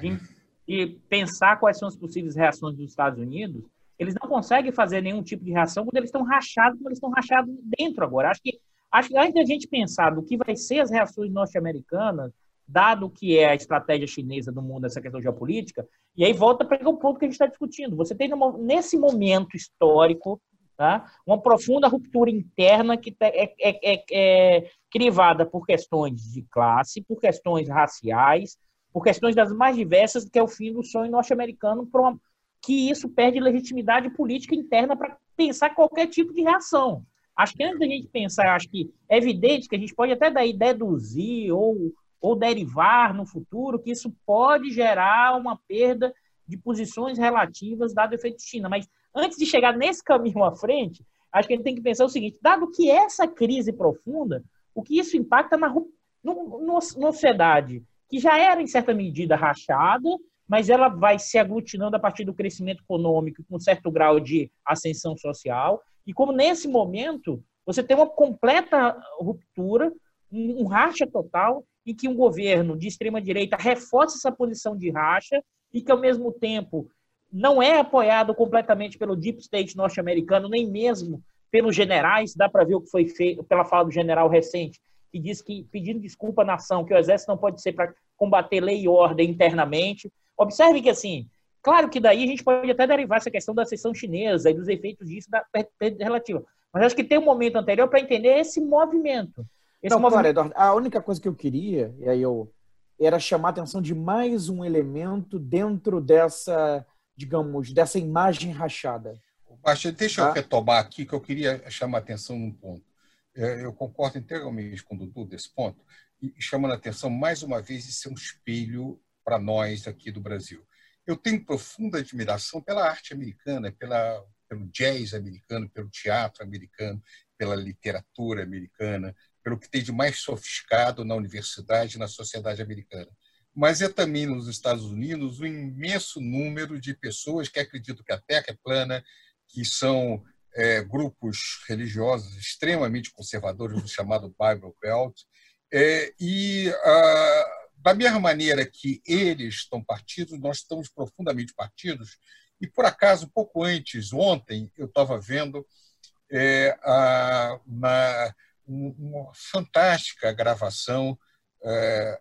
de, de pensar quais são as possíveis reações dos Estados Unidos, eles não conseguem fazer nenhum tipo de reação quando eles estão rachados, quando eles estão rachados dentro agora. Acho que, acho que antes da gente pensar do que vai ser as reações norte-americanas, dado o que é a estratégia chinesa do mundo, essa questão geopolítica, e aí volta para o ponto que a gente está discutindo. Você tem, nesse momento histórico, tá, uma profunda ruptura interna que é, é, é, é crivada por questões de classe, por questões raciais, por questões das mais diversas, que é o fim do sonho norte-americano que isso perde legitimidade política interna para pensar qualquer tipo de reação. Acho que antes da gente pensar, acho que é evidente que a gente pode até daí deduzir ou, ou derivar no futuro que isso pode gerar uma perda de posições relativas efeito China. Mas antes de chegar nesse caminho à frente, acho que a gente tem que pensar o seguinte: dado que essa crise profunda, o que isso impacta na, na sociedade que já era, em certa medida, rachada, mas ela vai se aglutinando a partir do crescimento econômico com certo grau de ascensão social. E como nesse momento você tem uma completa ruptura, um racha total, em que um governo de extrema direita reforça essa posição de racha e que ao mesmo tempo não é apoiado completamente pelo deep state norte-americano, nem mesmo pelos generais. Dá para ver o que foi feito pela fala do general recente, que diz que pedindo desculpa à nação, que o exército não pode ser para combater lei e ordem internamente. Observe que, assim, claro que daí a gente pode até derivar essa questão da sessão chinesa e dos efeitos disso da perda relativa. Mas acho que tem um momento anterior para entender esse movimento. Esse
Não, movimento... Eduardo, a única coisa que eu queria, e aí eu era chamar a atenção de mais um elemento dentro dessa, digamos, dessa imagem rachada.
Baixa, deixa tá? eu retomar aqui, que eu queria chamar a atenção num ponto. É, eu concordo integralmente com o Dudu desse ponto, e chamando a atenção, mais uma vez, isso é um espelho para nós aqui do Brasil. Eu tenho profunda admiração pela arte americana, pela, pelo jazz americano, pelo teatro americano, pela literatura americana, pelo que tem de mais sofisticado na universidade e na sociedade americana. Mas é também nos Estados Unidos o um imenso número de pessoas que acreditam que a Terra é plana, que são é, grupos religiosos extremamente conservadores, do chamado Bible Belt, é, e ah, da mesma maneira que eles estão partidos, nós estamos profundamente partidos. E, por acaso, pouco antes, ontem, eu estava vendo é, a, uma, uma, fantástica gravação é,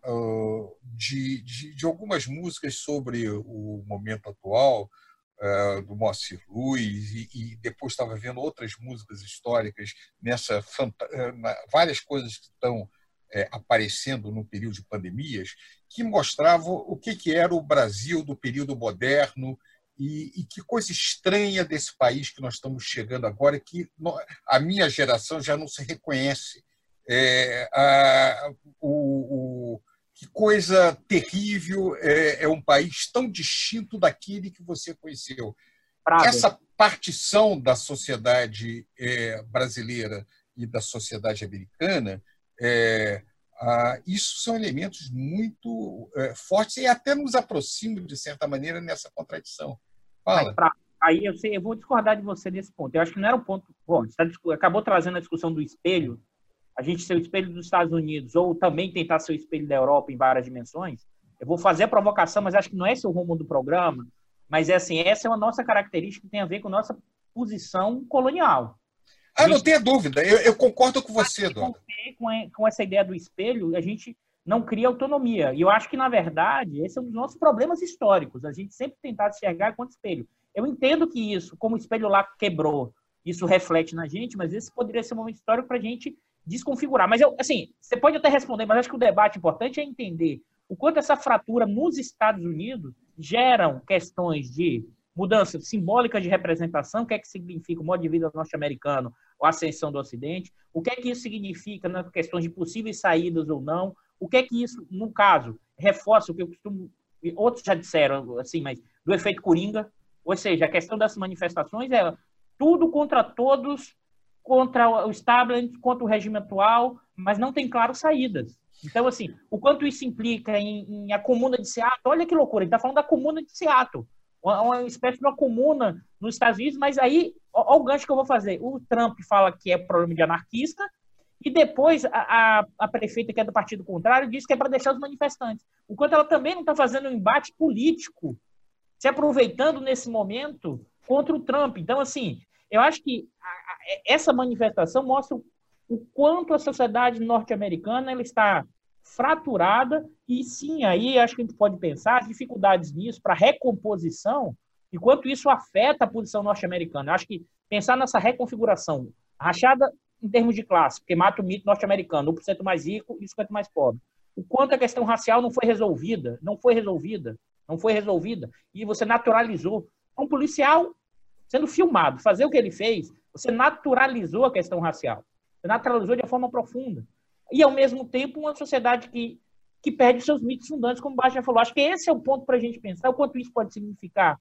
de, de, de, algumas músicas sobre o momento atual, é, do Moacir Luiz, e, e depois estava vendo outras músicas históricas nessa é, várias coisas que estão é, aparecendo no período de pandemias, que mostravam o que, que era o Brasil do período moderno e, e, que coisa estranha desse país que nós estamos chegando agora, que a minha geração já não se reconhece. É, a, o, o, que coisa terrível é, é, um país tão distinto daquele que você conheceu. Essa partição da sociedade é, brasileira e da sociedade americana é, ah, isso são elementos muito é, fortes e até nos aproximam, de certa maneira, nessa contradição. Fala.
Pra, aí eu, sei, eu vou discordar de você nesse ponto. Eu acho que não era o ponto. Bom, você tá, acabou trazendo a discussão do espelho, a gente ser o espelho dos Estados Unidos, ou também tentar ser o espelho da Europa em várias dimensões. Eu vou fazer a provocação, mas acho que não é esse o rumo do programa. Mas é assim, essa é uma nossa característica que tem a ver com nossa posição colonial.
Ah, não tenha dúvida. Eu, eu concordo com você.
Com, com essa ideia do espelho, a gente não cria autonomia. E eu acho que, na verdade, esse é um dos nossos problemas históricos. A gente sempre tentar enxergar quanto espelho. Eu entendo que isso, como o espelho lá quebrou, isso reflete na gente, mas esse poderia ser um momento histórico para a gente desconfigurar. Mas, eu, assim, você pode até responder, mas acho que o debate importante é entender o quanto essa fratura nos Estados Unidos geram questões de mudança simbólica de representação, o que é que significa o modo de vida norte-americano, a ascensão do Ocidente, o que é que isso significa nas questões de possíveis saídas ou não, o que é que isso, no caso, reforça o que eu costumo, outros já disseram, assim, mas do efeito Coringa, ou seja, a questão das manifestações é tudo contra todos, contra o establishment, contra o regime atual, mas não tem, claro, saídas. Então, assim, o quanto isso implica em, em a comuna de Seattle, olha que loucura, ele está falando da comuna de Seattle, uma espécie de uma comuna nos Estados Unidos, mas aí, olha o gancho que eu vou fazer. O Trump fala que é problema de anarquista, e depois a, a, a prefeita, que é do partido contrário, diz que é para deixar os manifestantes. Enquanto ela também não está fazendo um embate político, se aproveitando nesse momento contra o Trump. Então, assim, eu acho que a, essa manifestação mostra o, quanto a sociedade norte-americana ela está fraturada e sim, aí acho que a gente pode pensar dificuldades nisso para recomposição e quanto isso afeta a posição norte-americana. Acho que pensar nessa reconfiguração, rachada em termos de classe, porque mata o mito norte-americano, 1% mais rico e 50% mais pobre. O quanto a questão racial não foi resolvida, não foi resolvida, não foi resolvida, e você naturalizou. Um policial sendo filmado, fazer o que ele fez, você naturalizou a questão racial. Você naturalizou de uma forma profunda e, ao mesmo tempo, uma sociedade que, que perde seus mitos fundantes, como o Baixo já falou. Acho que esse é o ponto para a gente pensar, o quanto isso pode significar.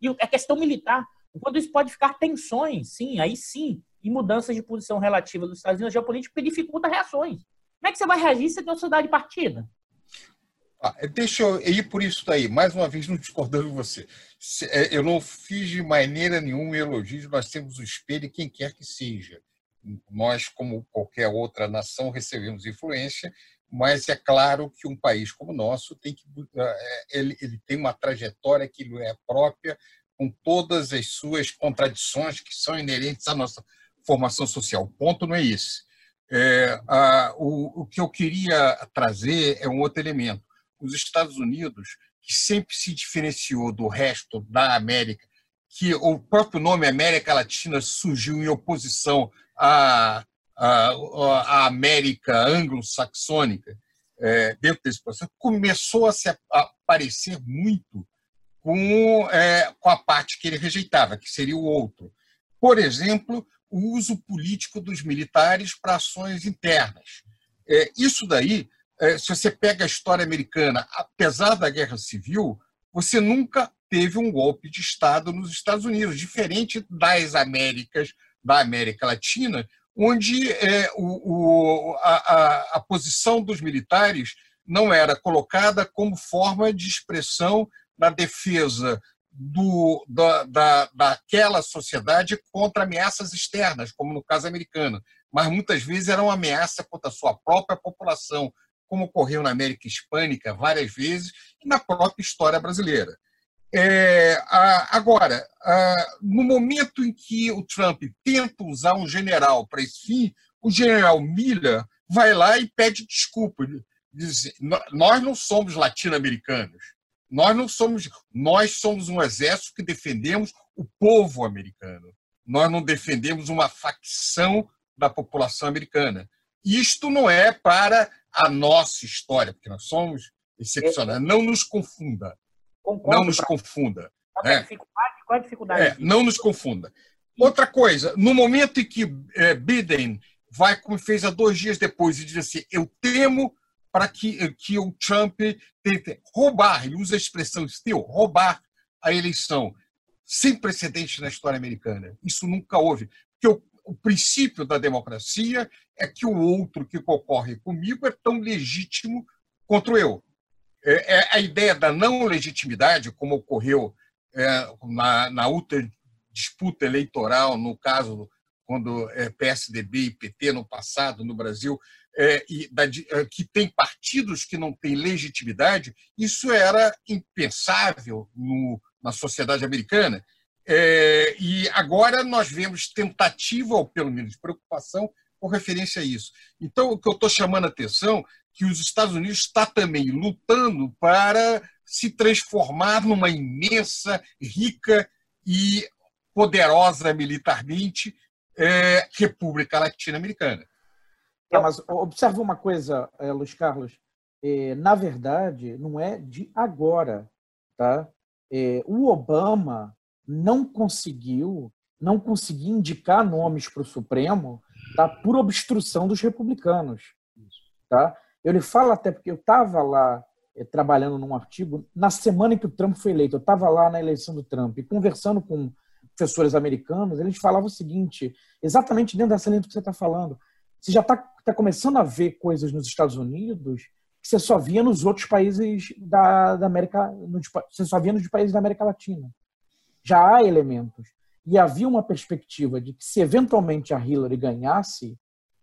E a questão militar, o quanto isso pode ficar tensões, sim, aí sim, e mudanças de posição relativa dos Estados Unidos geopolítica, que dificulta reações. Como é que você vai reagir se você tem uma sociedade partida?
Ah, deixa eu ir por isso daí, mais uma vez não discordando de você. É, eu não fiz de maneira nenhuma elogio, nós temos o espelho quem quer que seja nós, como qualquer outra nação, recebemos influência, mas é claro que um país como o nosso tem que é, ele, ele tem uma trajetória que lhe é própria, com todas as suas contradições que são inerentes à nossa formação social. O ponto não é esse. É, a, o, o que eu queria trazer é um outro elemento. Os Estados Unidos, que sempre se diferenciou do resto da América, que o próprio nome América Latina surgiu em oposição a, a, a América anglo-saxônica, é, dentro desse processo, começou a se aparecer muito com, é, com a parte que ele rejeitava, que seria o outro. Por exemplo, o uso político dos militares para ações internas. É, isso daí, se você pega a história americana, apesar da guerra civil, você nunca teve um golpe de Estado nos Estados Unidos, diferente das Américas da América Latina, onde é, o, o, a, a, posição dos militares não era colocada como forma de expressão na defesa do, da, da, daquela sociedade contra ameaças externas, como no caso americano, mas muitas vezes era uma ameaça contra a sua própria população, como ocorreu na América Hispânica várias vezes e na própria história brasileira. É, agora, no momento em que o Trump tenta usar um general para esse fim, o general Miller vai lá e pede desculpa. Diz, nós não somos latino-americanos. Nós não somos. Nós somos um exército que defendemos o povo americano. Nós não defendemos uma facção da população americana. Isto não é para a nossa história, porque nós somos excepcionais. Não nos confunda. Concordo não nos pra... confunda. Qual, é. dificuldade, qual a dificuldade? É, não nos confunda. Outra coisa, no momento em que é, Biden vai, como fez há dois dias depois, e diz assim: eu temo para que, que o Trump tente roubar, ele usa a expressão still, roubar a eleição, sem precedente na história americana. Isso nunca houve. Porque o, o princípio da democracia é que o outro que concorre comigo é tão legítimo quanto eu. É, é, a ideia da não legitimidade, como ocorreu é, na, na outra disputa eleitoral, no caso quando é, PSDB e PT no passado no Brasil, é, da, é, que tem partidos que não têm legitimidade, isso era impensável no, na sociedade americana. É, e agora nós vemos tentativa, ou pelo menos preocupação, com referência a isso. Então, o que eu estou chamando a atenção que os Estados Unidos está também lutando para se transformar numa imensa, rica e poderosa militarmente é, República Latino-Americana.
É, mas observa uma coisa, é, Luiz Carlos. É, na verdade, não é de agora tá? É, o Obama não conseguiu não conseguiu indicar nomes para o Supremo tá, por obstrução dos republicanos. Tá? Eu lhe falo até porque eu estava lá é, trabalhando num artigo na semana em que o Trump foi eleito. Eu estava lá na eleição do Trump e conversando com professores americanos, eles falavam o seguinte, exatamente dentro dessa linha que você está falando. Você já está tá começando a ver coisas nos Estados Unidos que você só via nos outros países da, da América, no, você só via nos países da América Latina. Já há elementos. E havia uma perspectiva de que se eventualmente a Hillary ganhasse,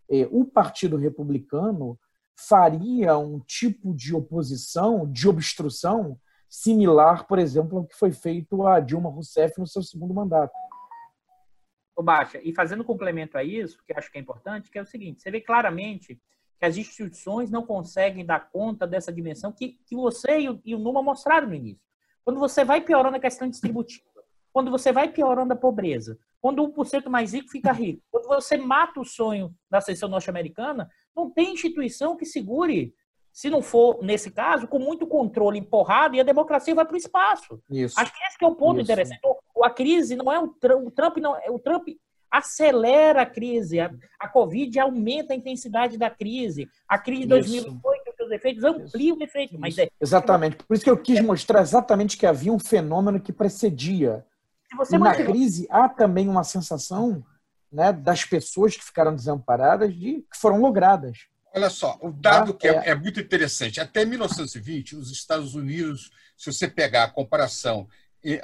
eh, o Partido Republicano faria um tipo de oposição, de obstrução, similar, por exemplo, ao que foi feito a Dilma Rousseff no seu segundo mandato.
Ô Baixa, e fazendo complemento a isso, que acho que é importante, que é o seguinte, você vê claramente que as instituições não conseguem dar conta dessa dimensão que, que você e o, e o Numa mostraram no início. Quando você vai piorando a questão distributiva, quando você vai piorando a pobreza, quando 1% mais rico fica rico, quando você mata o sonho da ascensão norte-americana, não tem instituição que segure, se não for, nesse caso, com muito controle empurrado e a democracia vai para o espaço. Isso. Acho que esse que é o ponto Isso. interessante. A crise não é o Trump, o Trump não, o Trump acelera a crise, a, a Covid aumenta a intensidade da crise. A crise de 2008, os seus efeitos ampliam o efeito. Mas é...
Exatamente. Por isso que eu quis mostrar exatamente que havia um fenômeno que precedia e na crise há também uma sensação né, das pessoas que ficaram desamparadas de que foram logradas.
Olha só, o dado ah, que é, é, é, muito interessante. Até 1920, os Estados Unidos, se você pegar a comparação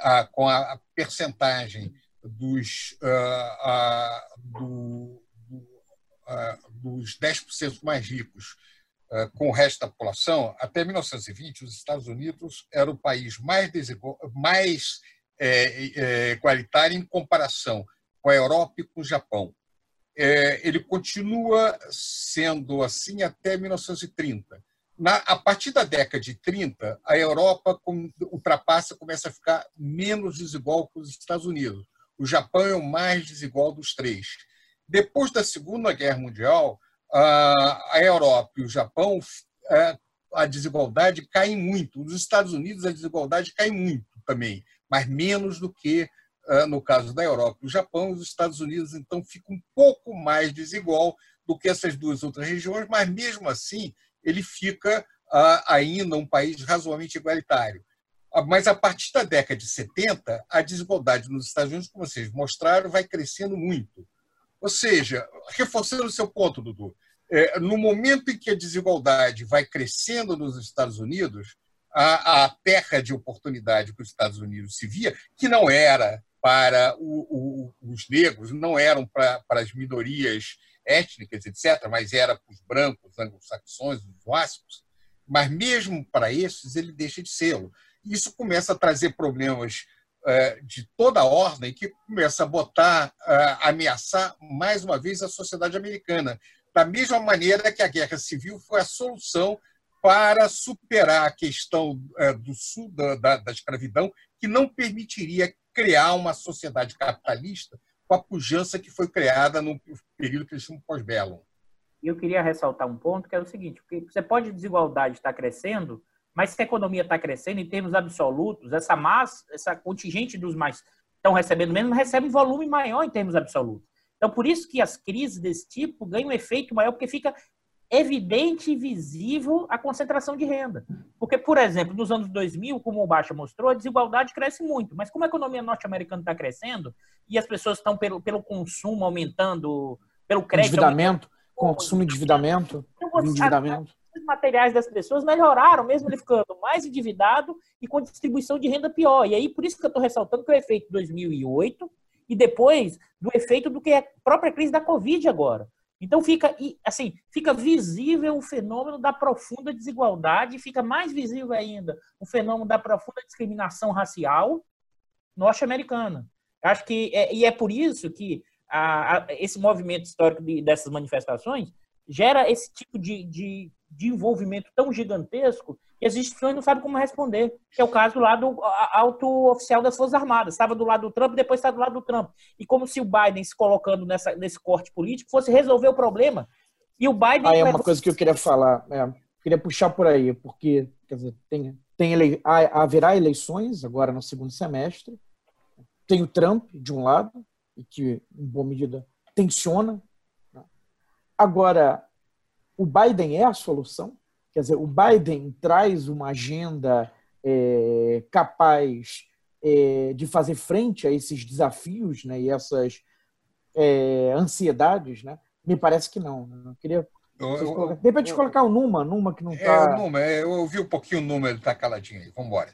a, com a, percentagem dos, uh, uh, do, do, uh, dos 10% mais ricos com o resto da população, até 1920, os Estados Unidos era o país mais, desigual, mais é, é, igualitária em comparação com a Europa e com o Japão. É, ele continua sendo assim até 1930. Na, a partir da década de 30, a Europa ultrapassa, começa a ficar menos desigual que os Estados Unidos. O Japão é o mais desigual dos três. Depois da Segunda Guerra Mundial, a, Europa e o Japão, é, a desigualdade cai muito. Nos Estados Unidos, a desigualdade cai muito também mas menos do que ah, no caso da Europa e do Japão. Os Estados Unidos, então, fica um pouco mais desigual do que essas duas outras regiões, mas mesmo assim ele fica ah, ainda um país razoavelmente igualitário. Ah, mas a partir da década de 70, a desigualdade nos Estados Unidos, como vocês mostraram, vai crescendo muito. Ou seja, reforçando o seu ponto, Dudu, é, no momento em que a desigualdade vai crescendo nos Estados Unidos, a, a terra de oportunidade que os Estados Unidos se via, que não era para o, o, os negros, não eram para, para as minorias étnicas, etc., mas era para os brancos, anglo-saxões, os vascos, mas mesmo para esses ele deixa de sê-lo. Isso começa a trazer problemas uh, de toda a ordem que começa a botar, uh, ameaçar mais uma vez a sociedade americana. Da mesma maneira que a guerra civil foi a solução para superar a questão é, do sul da, da, escravidão, que não permitiria criar uma sociedade capitalista com a pujança que foi criada no período que eles chamam pós-belo.
Eu queria ressaltar um ponto que é o seguinte: você pode desigualdade estar crescendo, mas se a economia está crescendo em termos absolutos, essa massa, essa contingente dos mais estão recebendo menos, recebe um volume maior em termos absolutos. Então, por isso que as crises desse tipo ganham um efeito maior, porque fica evidente e visível a concentração de renda. Porque, por exemplo, nos anos 2000, como o Baixa mostrou, a desigualdade cresce muito. Mas como a economia norte-americana está crescendo e as pessoas estão pelo, pelo consumo aumentando, pelo crédito...
Endividamento, consumo e endividamento. Então, endividamento.
Os materiais das pessoas melhoraram, mesmo ele ficando mais endividado e com distribuição de renda pior. E aí, por isso que eu estou ressaltando que o efeito 2008 e depois do efeito do que é a própria crise da Covid agora. Então fica assim, fica visível o fenômeno da profunda desigualdade, fica mais visível ainda o fenômeno da profunda discriminação racial norte-americana. Acho que é, e é por isso que a, a, esse movimento histórico de, dessas manifestações gera esse tipo de, de, de envolvimento tão gigantesco e as instituições não sabem como responder, que é o caso lá do alto oficial das Forças Armadas. Estava do lado do Trump, depois está do lado do Trump. E como se o Biden se colocando nessa, nesse corte político fosse resolver o problema. E o Biden.
Ah, é uma coisa que eu queria falar. É, queria puxar por aí, porque quer dizer, tem, tem ele, haverá eleições agora no segundo semestre. Tem o Trump, de um lado, e que, em boa medida, tensiona. Né? Agora, o Biden é a solução? Quer dizer, o Biden traz uma agenda é, capaz é, de fazer frente a esses desafios né, e essas é, ansiedades? Né? Me parece que não. Né? Eu queria eu, de repente colocar o Numa, Numa que não está.
É, o Numa, é, eu ouvi um pouquinho o Numa, ele está caladinho aí. Vamos embora.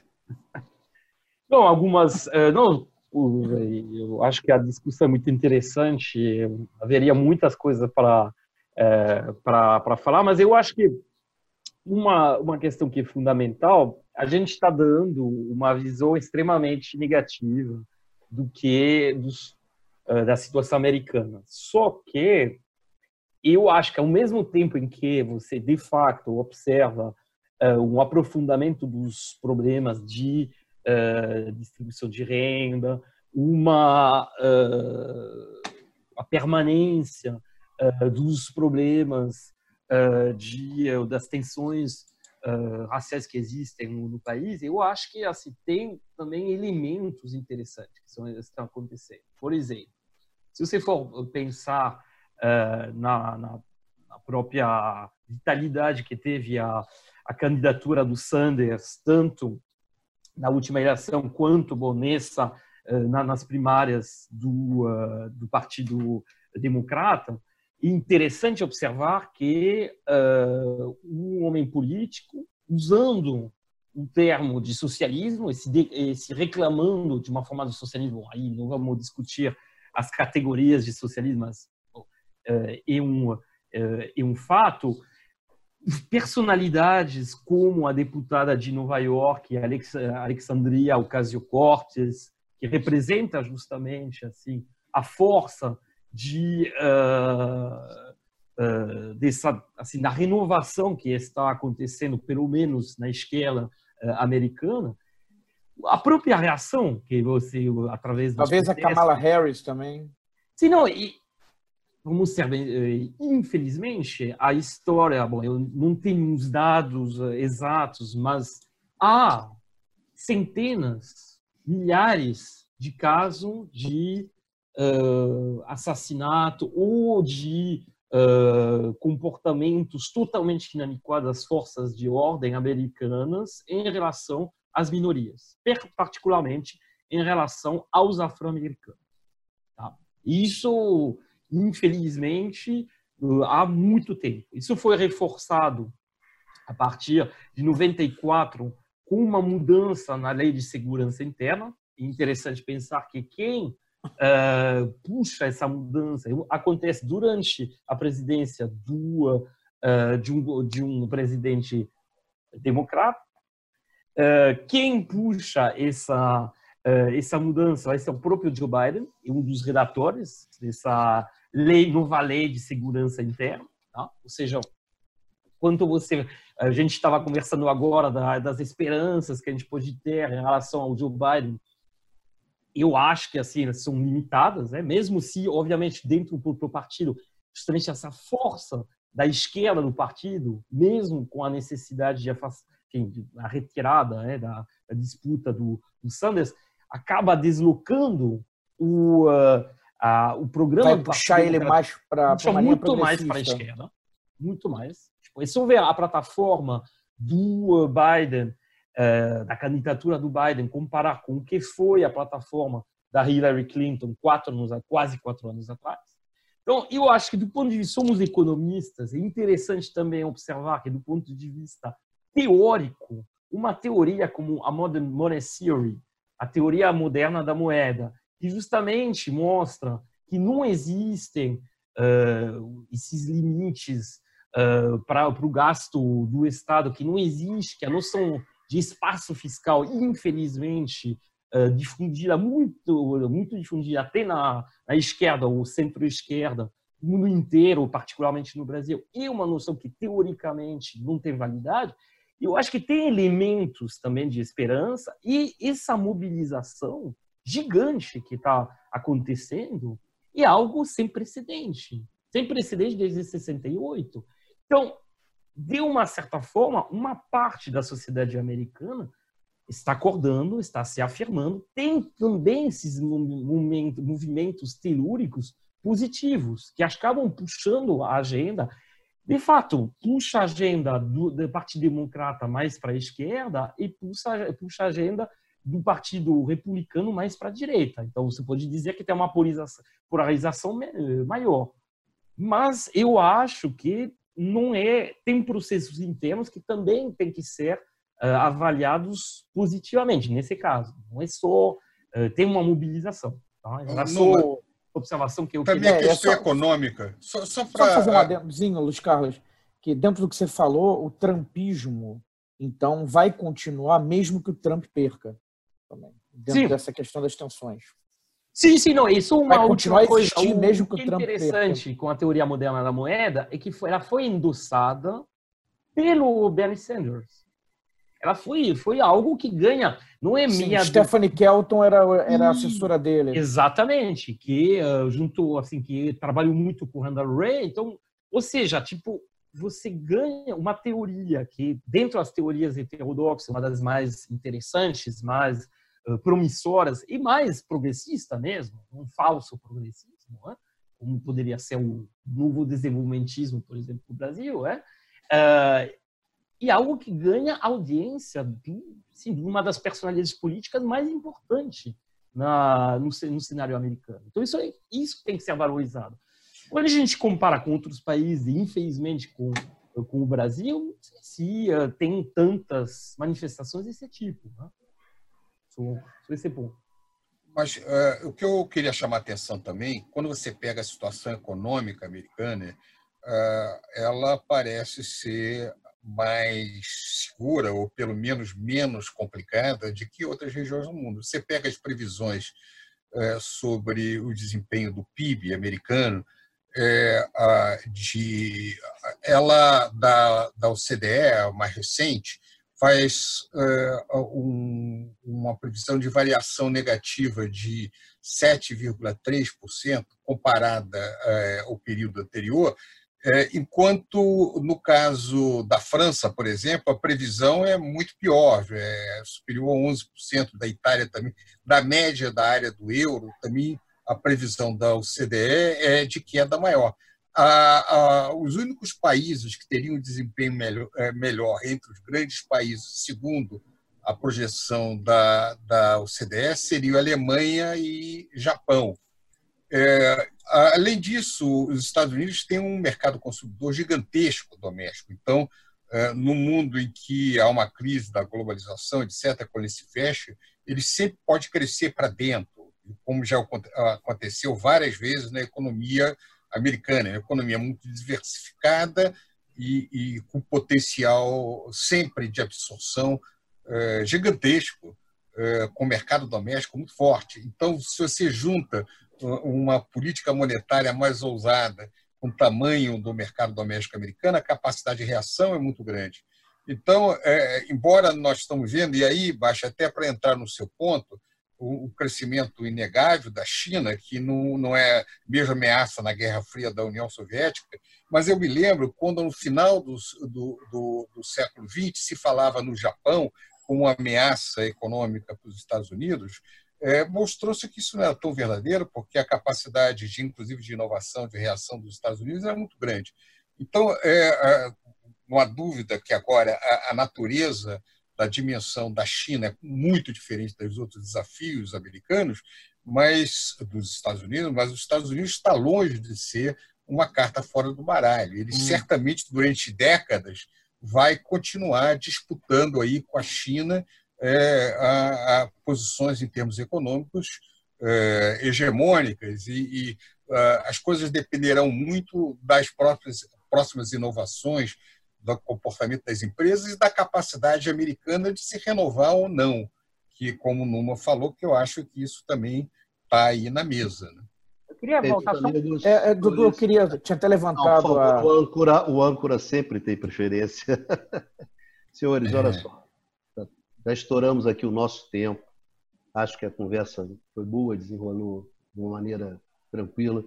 Não, algumas. É, não, eu acho que a discussão é muito interessante. Haveria muitas coisas para é, para falar, mas eu acho que uma, uma questão que é fundamental, a gente está dando uma visão extremamente negativa do que dos, uh, da situação americana. Só que eu acho que ao mesmo tempo em que você de fato observa uh, um aprofundamento dos problemas de uh, distribuição de renda, uma a permanência dos problemas de das tensões raciais que existem no, no, país, eu acho que assim tem também elementos interessantes que, são, estão acontecendo. Por exemplo, se você for pensar uh, na, na, na, própria vitalidade que teve a, a candidatura do Sanders, tanto na última eleição quanto bom, nessa, uh, na, nas primárias do, uh, do Partido Democrata, interessante observar que uh, um homem político, usando o termo de socialismo, esse, de, esse reclamando de uma forma de socialismo, aí não vamos discutir as categorias de socialismo, mas uh, é, um, uh, é um fato, personalidades como a deputada de Nova York, Alex, Alexandria Ocasio-Cortez, que representa justamente assim a força de uh, dessa assim da renovação que está acontecendo pelo menos na esquerda uh, americana a própria reação que você através
talvez a Kamala Harris também.
Sim não e vamos ser bem, infelizmente a história bom eu não tenho os dados exatos mas há centenas milhares de casos de uh, assassinato ou de uh, comportamentos totalmente inadequados das forças de ordem americanas em relação às minorias, particularmente em relação aos afro-americanos. Tá? Isso, infelizmente, há muito tempo. Isso foi reforçado a partir de 94 com uma mudança na lei de segurança interna. É interessante pensar que quem uh, puxa essa mudança. Acontece durante a presidência do, uh, de, um, de um presidente democrata. Uh, quem puxa essa, essa mudança vai ser o próprio Joe Biden, um dos redatores dessa lei, nova lei de segurança interna. Tá? Ou seja, quanto você a gente estava conversando agora das esperanças que a gente pode ter em relação ao Joe Biden eu acho que assim são limitadas, né? mesmo se, obviamente, dentro do partido, justamente essa força da esquerda do partido, mesmo com a necessidade de enfim, a retirada né, da, da, disputa do, do, Sanders, acaba deslocando o, uh, a, o programa
Vai puxar ele mais para
muito mais para a esquerda, muito mais. Tipo, se houver a plataforma do Biden eh, da candidatura do Biden, comparar com o que foi a plataforma da Hillary Clinton quatro anos, quase quatro anos atrás. Então, eu acho que do ponto de vista, somos economistas, é interessante também observar que do ponto de vista teórico, uma teoria como a Modern Money Theory, a teoria moderna da moeda, que justamente mostra que não existem uh, esses limites uh, para o gasto do Estado, que não existe, que a noção de espaço fiscal, infelizmente, uh, difundida, muito, muito difundida até na, na esquerda ou centro-esquerda, no mundo inteiro, particularmente no Brasil, e uma noção que, teoricamente, não tem validade, eu acho que tem elementos também de esperança e essa mobilização gigante que está acontecendo é algo sem precedente. Sem precedente desde 68. Então, de uma certa forma, uma parte da sociedade americana está acordando, está se afirmando. Tem também esses movimentos telúricos positivos que acabam puxando a agenda. De fato, puxa a agenda do, do Partido Democrata mais para a esquerda e puxa, puxa a agenda do Partido Republicano mais para a direita. Então, você pode dizer que tem uma polarização, polarização maior. Mas eu acho que não é tem processos internos que também têm que ser uh, avaliados positivamente nesse caso. Não é só uh, tem uma mobilização. Tá? É só observação que eu
também
queria...
a questão é, só, econômica. Só,
só para fazer um adendozinho, Luiz Carlos, que dentro do que você falou, o trumpismo então vai continuar mesmo que o Trump perca também dentro Sim. dessa questão das tensões.
Sim, sim, não. Isso é uma Vai última coisa mesmo que interessante com a teoria moderna da moeda é que foi, ela foi endossada pelo Bernie Sanders. Ela foi, foi algo que ganha, não é sim, minha.
Stephanie Kelton era, era assessora dele.
Exatamente, que uh, juntou, assim, que trabalhou muito com Randall Ray. Então, ou seja, tipo, você ganha uma teoria que, dentro das teorias heterodoxas, uma das mais interessantes, mais promissoras e mais progressista mesmo, um falso progressismo, é? como poderia ser o novo desenvolvimentismo, por exemplo, no Brasil, é? Uh, e algo que ganha audiência de uma das personalidades políticas mais importantes na, no, no, cenário americano. Então, isso, é, isso tem que ser valorizado. Quando a gente compara com outros países, infelizmente com, com o Brasil, não sei se uh, tem tantas manifestações desse tipo. Né?
Mas uh, o que eu queria chamar a atenção também, quando você pega a situação econômica americana, uh, ela parece ser mais segura, ou pelo menos menos complicada, de que outras regiões do mundo. Você pega as previsões uh, sobre o desempenho do PIB americano, de ela da, da OCDE, mais recente, faz uh, um, uma previsão de variação negativa de 7,3% comparada uh, ao período anterior, uh, enquanto no caso da França, por exemplo, a previsão é muito pior, é superior a 11%, da Itália também, da média da área do euro, também a previsão da OCDE é de queda maior os únicos países que teriam desempenho melhor, é, melhor, entre os grandes países, segundo a projeção da, da OCDE, seriam Alemanha e Japão. É, além disso, os Estados Unidos têm um mercado consumidor gigantesco doméstico. Então, é, no mundo em que há uma crise da globalização, etc., quando ele se fecha, ele sempre pode crescer para dentro, como já aconteceu várias vezes na economia americana, é uma economia muito diversificada e, e com potencial sempre de absorção é, gigantesco, é, com mercado doméstico muito forte. Então, se você junta uma política monetária mais ousada com o tamanho do mercado doméstico americano, a capacidade de reação é muito grande. Então, é, embora nós estamos vendo, e aí, Baixa, até para entrar no seu ponto, o, crescimento inegável da China, que não, não é mesmo ameaça na Guerra Fria da União Soviética, mas eu me lembro quando, no final do, do, do, do século XX, se falava no Japão como uma ameaça econômica para os Estados Unidos, é, mostrou-se que isso não era tão verdadeiro, porque a capacidade, de, inclusive, de inovação, de reação dos Estados Unidos era muito grande. Então, é, é, não há dúvida que agora a, a natureza da dimensão da China é muito diferente dos outros desafios americanos, mas dos Estados Unidos, mas os Estados Unidos está longe de ser uma carta fora do baralho. Ele hum. certamente durante décadas vai continuar disputando aí com a China é, a, a posições em termos econômicos é, hegemônicas e, e a, as coisas dependerão muito das próprias próximas inovações do comportamento das empresas e da capacidade americana de se renovar ou não, que, como o Numa falou, que eu acho que isso também está aí na mesa. Né?
Eu queria voltar só... É, é, Dudu, eu queria... Tinha até levantado não, a...
o, âncora, o âncora sempre tem preferência. *laughs* Senhores, olha é. só. Já estouramos aqui o nosso tempo. Acho que a conversa foi boa, desenrolou de uma maneira tranquila.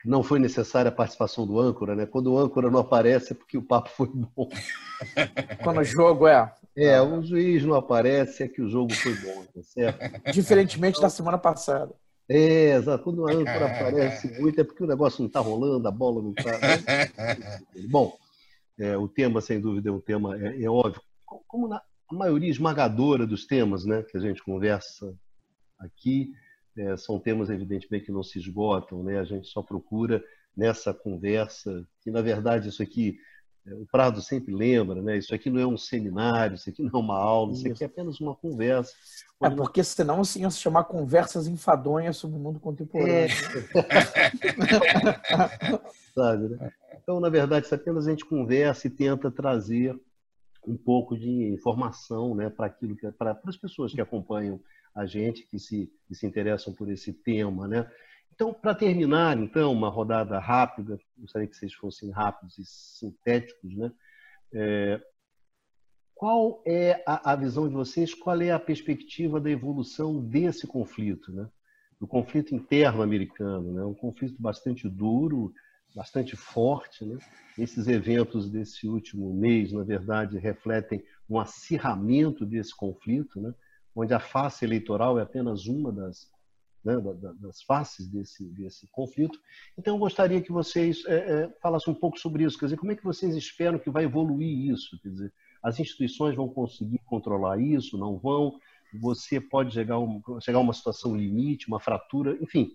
Que não foi necessária a participação do âncora, né? Quando o âncora não aparece é porque o papo foi bom. *laughs*
Quando o jogo é.
É, o juiz não aparece é que o jogo foi bom, tá certo?
Diferentemente da semana passada.
É, exato. Quando o âncora aparece muito é porque o negócio não está rolando, a bola não está. Né? *laughs* Bom, é, o tema, sem dúvida, é um tema, é, é óbvio. Como na, a maioria esmagadora dos temas né, que a gente conversa aqui, é, são temas, evidentemente, que não se esgotam, né? A gente só procura nessa conversa, que na verdade isso aqui, é, o Prado sempre lembra, né? Isso aqui não é um seminário, isso aqui não é uma aula, isso, isso aqui é apenas uma conversa.
É porque senão assim ia se chamar conversas enfadonhas sobre o mundo contemporâneo. É. *laughs*
Sabe, né? Então, na verdade, isso apenas a gente conversa e tenta trazer um pouco de informação né, para aquilo que para as pessoas que acompanham a gente que se, que se interessam por esse tema, né? Então, para terminar, então, uma rodada rápida, gostaria que vocês fossem rápidos e sintéticos, né? É, qual é a, a, visão de vocês? Qual é a perspectiva da evolução desse conflito, né? Do conflito interno americano, né? Um conflito bastante duro, bastante forte, né? Esses eventos desse último mês, na verdade, refletem um acirramento desse conflito, né? Onde a face eleitoral é apenas uma das, né, das faces desse, desse conflito. Então, eu gostaria que vocês é, é, falassem um pouco sobre isso. Quer dizer, como é que vocês esperam que vai evoluir isso? Quer dizer, as instituições vão conseguir controlar isso? Não vão? Você pode chegar um, chegar a uma situação limite, uma fratura, enfim.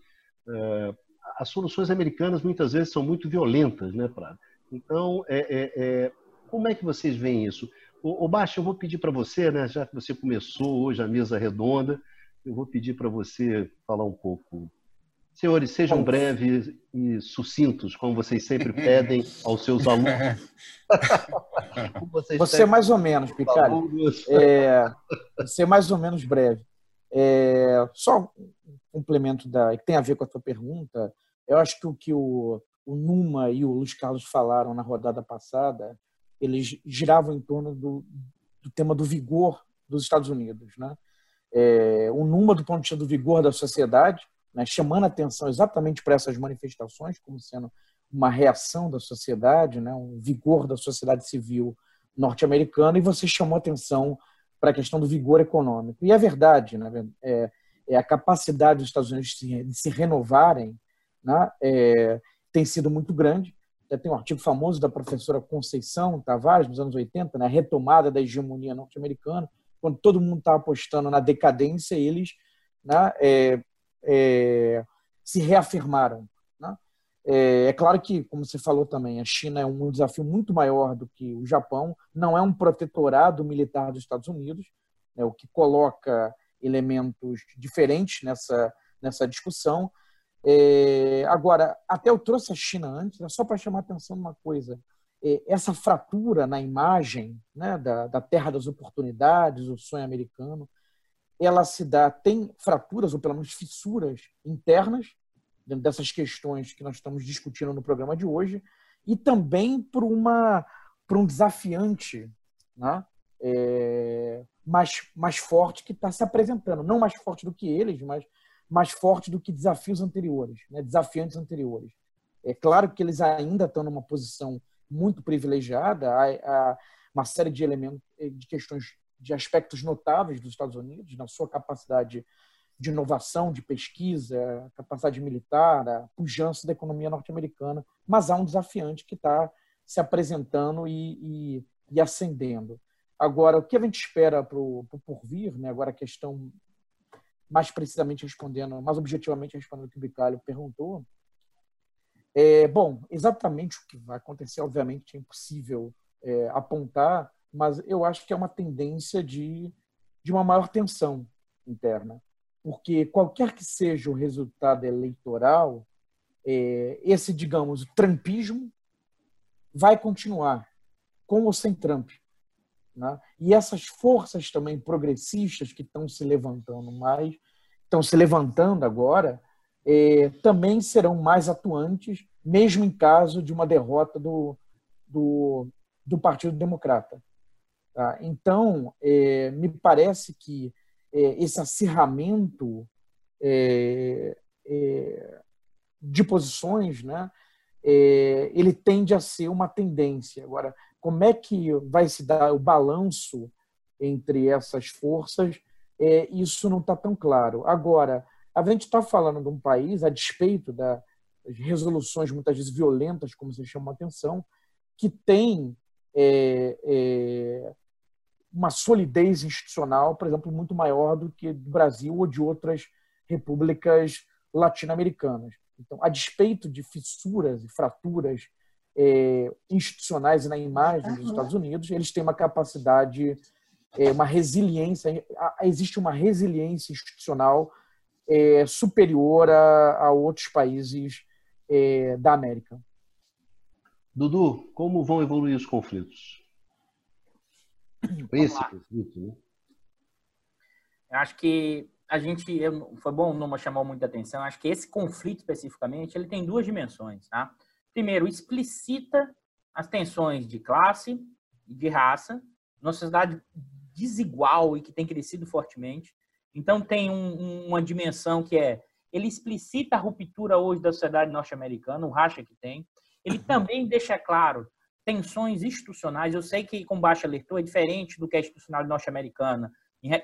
É, as soluções americanas muitas vezes são muito violentas, né, Prado? Então, é, é, é, como é que vocês veem isso? O, Baixo, eu vou pedir para você, né, já que você começou hoje a mesa redonda, eu vou pedir para você falar um pouco. Senhores, sejam breves e sucintos, como vocês sempre pedem aos seus alunos. *laughs*
você é mais ou menos, Picard. É, você é mais ou menos breve. É, só um complemento da, que tem a ver com a tua pergunta. Eu acho que o que o, o Numa e o Luiz Carlos falaram na rodada passada eles giravam em torno do, do tema do vigor dos Estados Unidos, né? É, o número do ponto de vista do vigor da sociedade, né, chamando atenção exatamente para essas manifestações como sendo uma reação da sociedade, né, um vigor da sociedade civil norte-americana, e você chamou atenção para a questão do vigor econômico. E é verdade, né, é, é a capacidade dos Estados Unidos de se, de se renovarem né, é, tem sido muito grande tem um artigo famoso da professora Conceição Tavares, nos anos 80, né, a retomada da hegemonia norte-americana, quando todo mundo estava apostando na decadência, eles né, é, é, se reafirmaram. Né? É, é, claro que, como você falou também, a China é um desafio muito maior do que o Japão, não é um protetorado militar dos Estados Unidos, né, o que coloca elementos diferentes nessa, nessa discussão, é, agora, até eu trouxe a China antes, né, só para chamar a atenção uma coisa. É, essa fratura na imagem né, da, da terra das oportunidades, o sonho americano, ela se dá, tem fraturas, ou pelo menos fissuras internas, dentro dessas questões que nós estamos discutindo no programa de hoje, e também por, uma, por um desafiante né, é, mais, mais forte que está se apresentando. Não mais forte do que eles, mas mais forte do que desafios anteriores, né? desafiantes anteriores. É claro que eles ainda estão numa posição muito privilegiada, há, há uma série de elementos, eh, de questões, de aspectos notáveis dos Estados Unidos, na sua capacidade de inovação, de pesquisa, capacidade militar, a pujança da economia norte-americana, mas há um desafiante que está se apresentando e, e, e, ascendendo. Agora, o que a gente espera para o porvir, né? agora a questão mais precisamente respondendo, mais objetivamente respondendo o que o Bicalho perguntou, é, bom, exatamente o que vai acontecer, obviamente, é impossível é, apontar, mas eu acho que é uma tendência de, de uma maior tensão interna. Porque qualquer que seja o resultado eleitoral, é, esse, digamos, trampismo vai continuar, com ou sem Trump. Né? E essas forças também progressistas que estão se levantando mais, estão se levantando agora, eh, também serão mais atuantes, mesmo em caso de uma derrota do, do, do Partido Democrata. Tá? Então, eh, me parece que eh, esse acirramento de posições, né, é, ele tende a ser uma tendência. Agora, como é que vai se dar o balanço entre essas forças? É, isso não está tão claro. Agora, a gente está falando de um país, a despeito das resoluções muitas vezes violentas, como você chama a atenção, que tem é, é, uma solidez institucional, por exemplo, muito maior do que do Brasil ou de outras repúblicas latino-americanas. Então, a despeito de fissuras e fraturas é, institucionais e na imagem dos Estados Unidos, eles têm uma capacidade, é, uma resiliência, existe uma resiliência institucional é, superior a, a, outros países é, da América.
Dudu, como vão evoluir os conflitos? Esse conflito, né?
Eu acho que a gente eu, foi bom não chamou muita atenção. Acho que esse conflito especificamente ele tem duas dimensões, tá? Primeiro, explicita as tensões de classe e de raça numa sociedade desigual e que tem crescido fortemente. Então tem um, uma dimensão que é ele explicita a ruptura hoje da sociedade norte-americana, o racha que tem. Ele também deixa claro tensões institucionais. Eu sei que com baixa alertou é diferente do que é institucional norte-americana,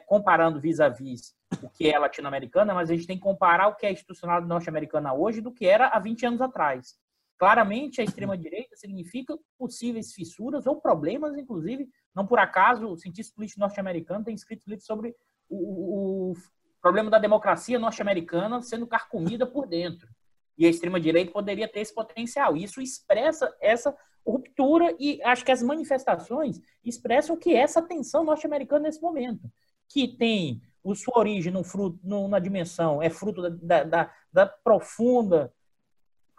comparando vis-a-vis o que é latino-americana, mas a gente tem que comparar o que é institucional norte-americana hoje do que era há 20 anos atrás. Claramente, a extrema-direita significa possíveis fissuras ou problemas, inclusive, não por acaso, o cientista político norte-americano tem escrito livros sobre o, o, problema da democracia norte-americana sendo carcomida por dentro. E a extrema-direita poderia ter esse potencial. Isso expressa essa ruptura e acho que as manifestações expressam que essa tensão norte-americana nesse momento, que tem sua origem no fruto, no, na dimensão, é fruto da, da, da, profunda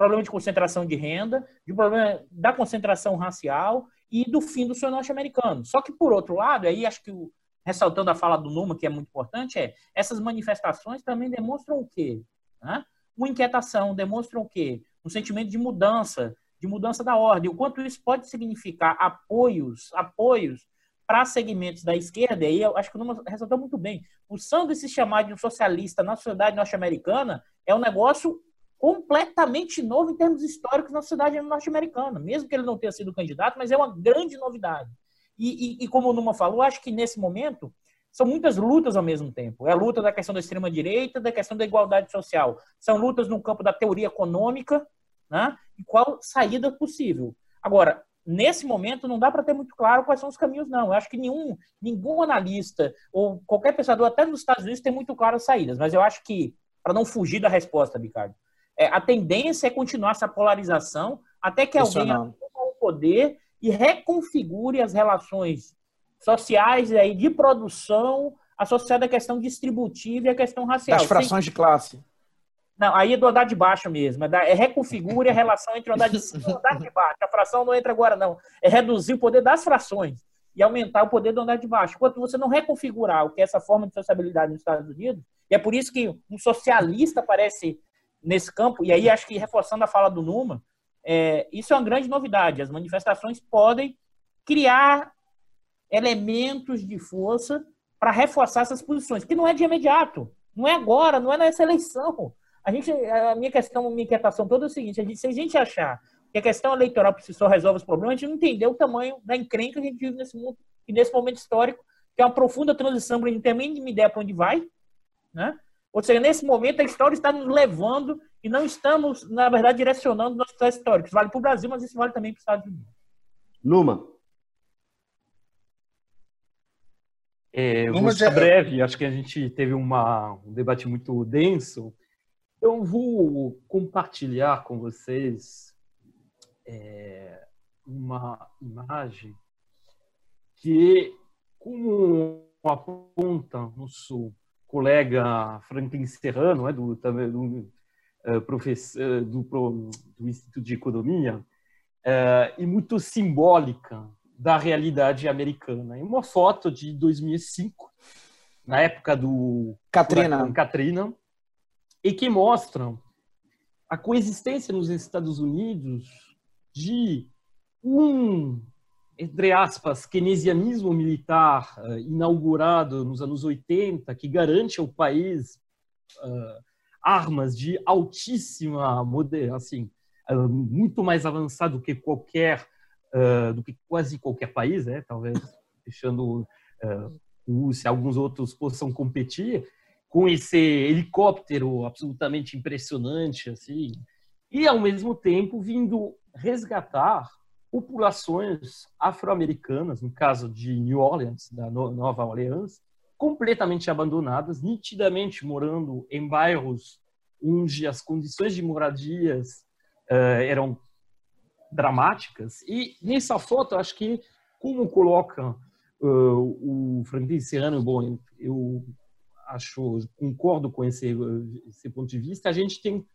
problema de concentração de renda, de problema da concentração racial e do fim do sonho norte-americano. Só que, por outro lado, aí acho que, o, ressaltando a fala do Numa, que é muito importante, é essas manifestações também demonstram o quê? Né? Uma inquietação, demonstram o quê? Um sentimento de mudança, de mudança da ordem. O quanto isso pode significar apoios, apoios para segmentos da esquerda, e eu acho que o Numa ressaltou muito bem, o Sanders se chamar de um socialista na sociedade norte-americana é um negócio completamente novo em termos históricos na sociedade norte-americana, mesmo que ele não tenha sido candidato, mas é uma grande novidade. E, e, e como o Numa falou, acho que nesse momento são muitas lutas ao mesmo tempo. É a luta da questão da extrema-direita, da questão da igualdade social. São lutas no campo da teoria econômica, né? e qual saída possível. Agora, nesse momento não dá para ter muito claro quais são os caminhos, não. Eu acho que nenhum, nenhum analista ou qualquer pensador, até nos Estados Unidos, tem muito claro as saídas. Mas eu acho que, para não fugir da resposta, Ricardo, é, a tendência é continuar essa polarização até que alguém assuma o poder e reconfigure as relações sociais aí, de produção associada à questão distributiva e à questão racial.
Das frações Sem... de classe.
Não, aí é do andar de baixo mesmo. É, é reconfigure a relação entre o andar de cima e o andar de baixo. A fração não entra agora, não. É reduzir o poder das frações e aumentar o poder do andar de baixo. Enquanto você não reconfigurar o que é essa forma de sociabilidade nos Estados Unidos, e é por isso que um socialista aparece nesse campo, e aí acho que reforçando a fala do Numa, é, isso é uma grande novidade. As manifestações podem criar elementos de força para reforçar essas posições, que não é de imediato, não é agora, não é nessa eleição. A gente, a minha questão, minha inquietação toda é o seguinte: a gente, se a gente achar que a questão eleitoral por si só resolve os problemas, a gente não entendeu o tamanho da encrenca que a gente vive nesse mundo e nesse momento histórico, que é uma profunda transição para a gente a mínima ideia para onde vai, né? Ou seja, nesse momento a história está nos levando e não estamos, na verdade, direcionando nossos processos históricos. Vale para o Brasil, mas isso vale também para os Estados Unidos.
Numa.
É, eu vou ser breve, acho que a gente teve uma, um debate muito denso eu vou compartilhar com vocês é, uma imagem que, como aponta nosso colega Franklin Serrano, é, do, do, uh, professor, do, do, Instituto de Economia, uh, e muito simbólica da realidade americana. É uma foto de 2005, na época do
Katrina.
Katrina e que mostram a coexistência nos Estados Unidos de um, entre aspas, keynesianismo militar uh, inaugurado nos anos 80, que garante ao país uh, armas de altíssima assim, muito mais avançado do que qualquer, do que quase qualquer país, né? Talvez *laughs* fechando se alguns outros possam competir com esse helicóptero absolutamente impressionante, assim, e ao mesmo tempo vindo resgatar populações afro-americanas, no caso de New Orleans, da Nova Orleans, completamente abandonadas, nitidamente morando em bairros onde as condições de moradias uh, eram dramáticas. E nessa foto, acho que, como coloca uh, o Franklin bom, eu acho, concordo com esse, esse ponto de vista, a gente tem,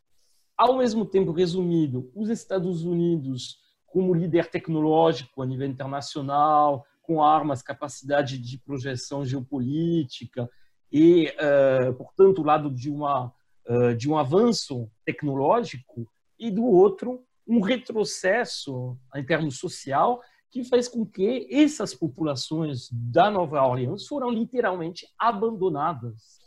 ao mesmo tempo, resumido os Estados Unidos como líder tecnológico a nível internacional, com armas, capacidade de projeção geopolítica e, uh, portanto, o lado de, uma, uh, de um avanço tecnológico e, do outro, um retrocesso em termos social que faz com que essas populações da Nova Orleans foram literalmente abandonadas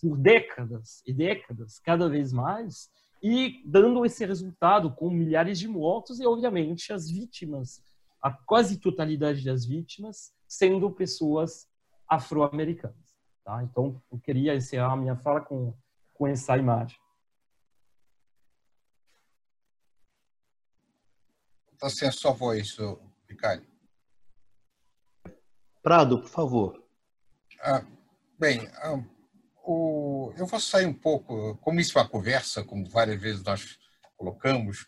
por décadas e décadas, cada vez mais, e dando esse resultado com milhares de mortos e, obviamente, as vítimas, a quase totalidade das vítimas, sendo pessoas afro-americanas. Tá? Então, eu queria encerrar a minha fala com, com essa imagem.
Está sem a sua voz, Ricardo.
Prado, por favor.
Ah, bem, ah, o, eu vou sair um pouco, como isso é uma conversa, como várias vezes nós colocamos,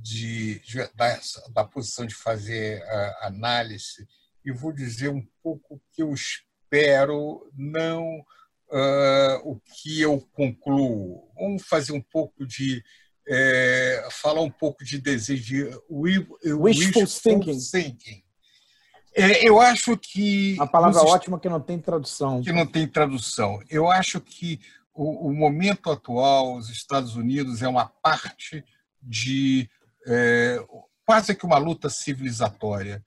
de, de da, da, posição de fazer a análise, e vou dizer um pouco o que eu espero, não uh, o que eu concluo. Vamos fazer um pouco de é, falar um pouco de desejo de
wishful, wishful thinking.
thinking. É, eu acho que.
Uma palavra ótima que não tem tradução.
Que não tem tradução. Eu acho que o, o momento atual, os Estados Unidos, é uma parte de é, quase que uma luta civilizatória.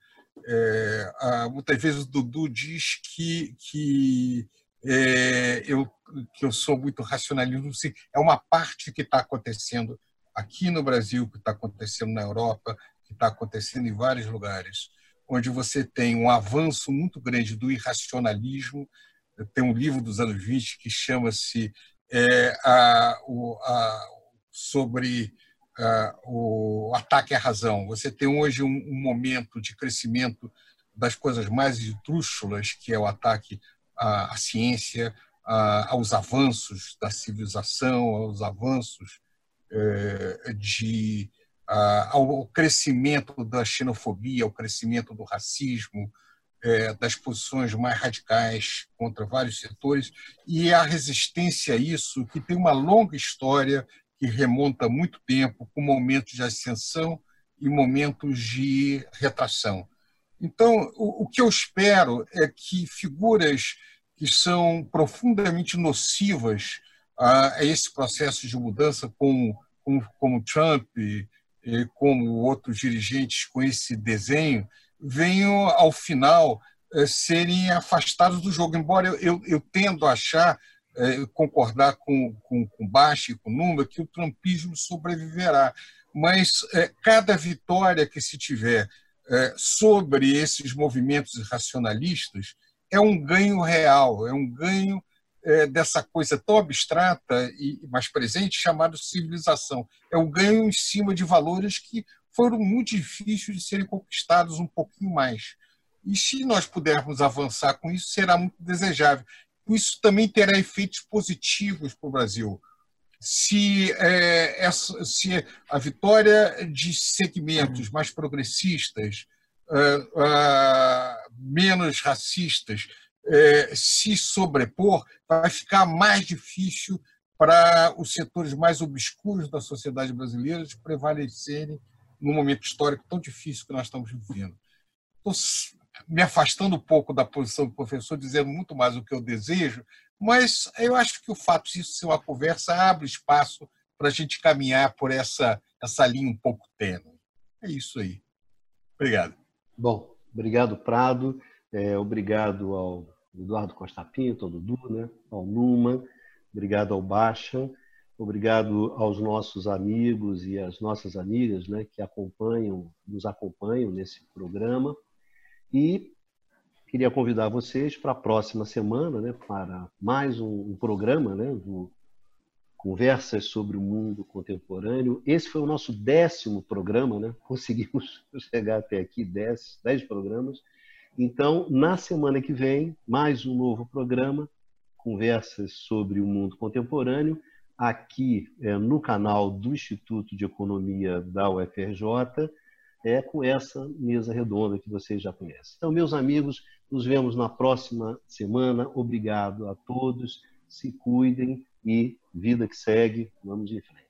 É, muitas vezes o Dudu diz que, que é, eu, que eu sou muito racionalista, é uma parte que está acontecendo aqui no Brasil, que está acontecendo na Europa, que está acontecendo em vários lugares, onde você tem um avanço muito grande do irracionalismo. Tem um livro dos anos 20 que chama-se é, a, a, sobre a, o ataque à razão. Você tem hoje um, um momento de crescimento das coisas mais esdrúxulas, que é o ataque à, à ciência, aos avanços da civilização, aos avanços é, de ao crescimento da xenofobia, ao crescimento do racismo, é, das posições mais radicais contra vários setores e a resistência a isso que tem uma longa história que remonta muito tempo com momentos de ascensão e momentos de retração. Então, o, que eu espero é que figuras que são profundamente nocivas a, esse processo de mudança, como, como, como Trump como outros dirigentes com esse desenho, venham, ao final, eh, serem afastados do jogo. Embora eu, eu, tendo a achar, eh, concordar com, com, com e com Numa, que o trumpismo sobreviverá. Mas eh, cada vitória que se tiver sobre esses movimentos racionalistas é um ganho real, é um ganho dessa coisa tão abstrata e mais presente chamada civilização. É um ganho em cima de valores que foram muito difíceis de serem conquistados um pouquinho mais. E se nós pudermos avançar com isso, será muito desejável. Isso também terá efeitos positivos para o Brasil. Se, é, essa, se a vitória de segmentos mais progressistas, uh, uh, menos racistas, é, se sobrepor, vai ficar mais difícil para os setores mais obscuros da sociedade brasileira de prevalecerem num momento histórico tão difícil que nós estamos vivendo. Estou me afastando um pouco da posição do professor, dizendo muito mais o que eu desejo, mas eu acho que o fato de isso ser uma conversa abre espaço para a gente caminhar por essa, essa linha um pouco tênue. É isso aí. Obrigado.
Bom, obrigado, Prado. É, obrigado ao Eduardo Costa Pinto, ao Dudu, né? ao Numa, obrigado ao Baixa. Obrigado aos nossos amigos e às nossas amigas né, que acompanham, nos acompanham nesse programa. E queria convidar vocês para a próxima semana, né, para mais um, um programa né, do Conversas sobre o Mundo Contemporâneo. Esse foi o nosso décimo programa, né? *laughs* conseguimos *laughs* chegar até aqui, dez, dez programas. Então, na semana que vem, mais um novo programa, Conversas sobre o Mundo Contemporâneo aqui é, no canal do Instituto de Economia da UFRJ, é com essa mesa redonda que vocês já conhecem. Então, meus amigos, nos vemos na próxima semana. Obrigado a todos, se cuidem e vida que segue, vamos em frente.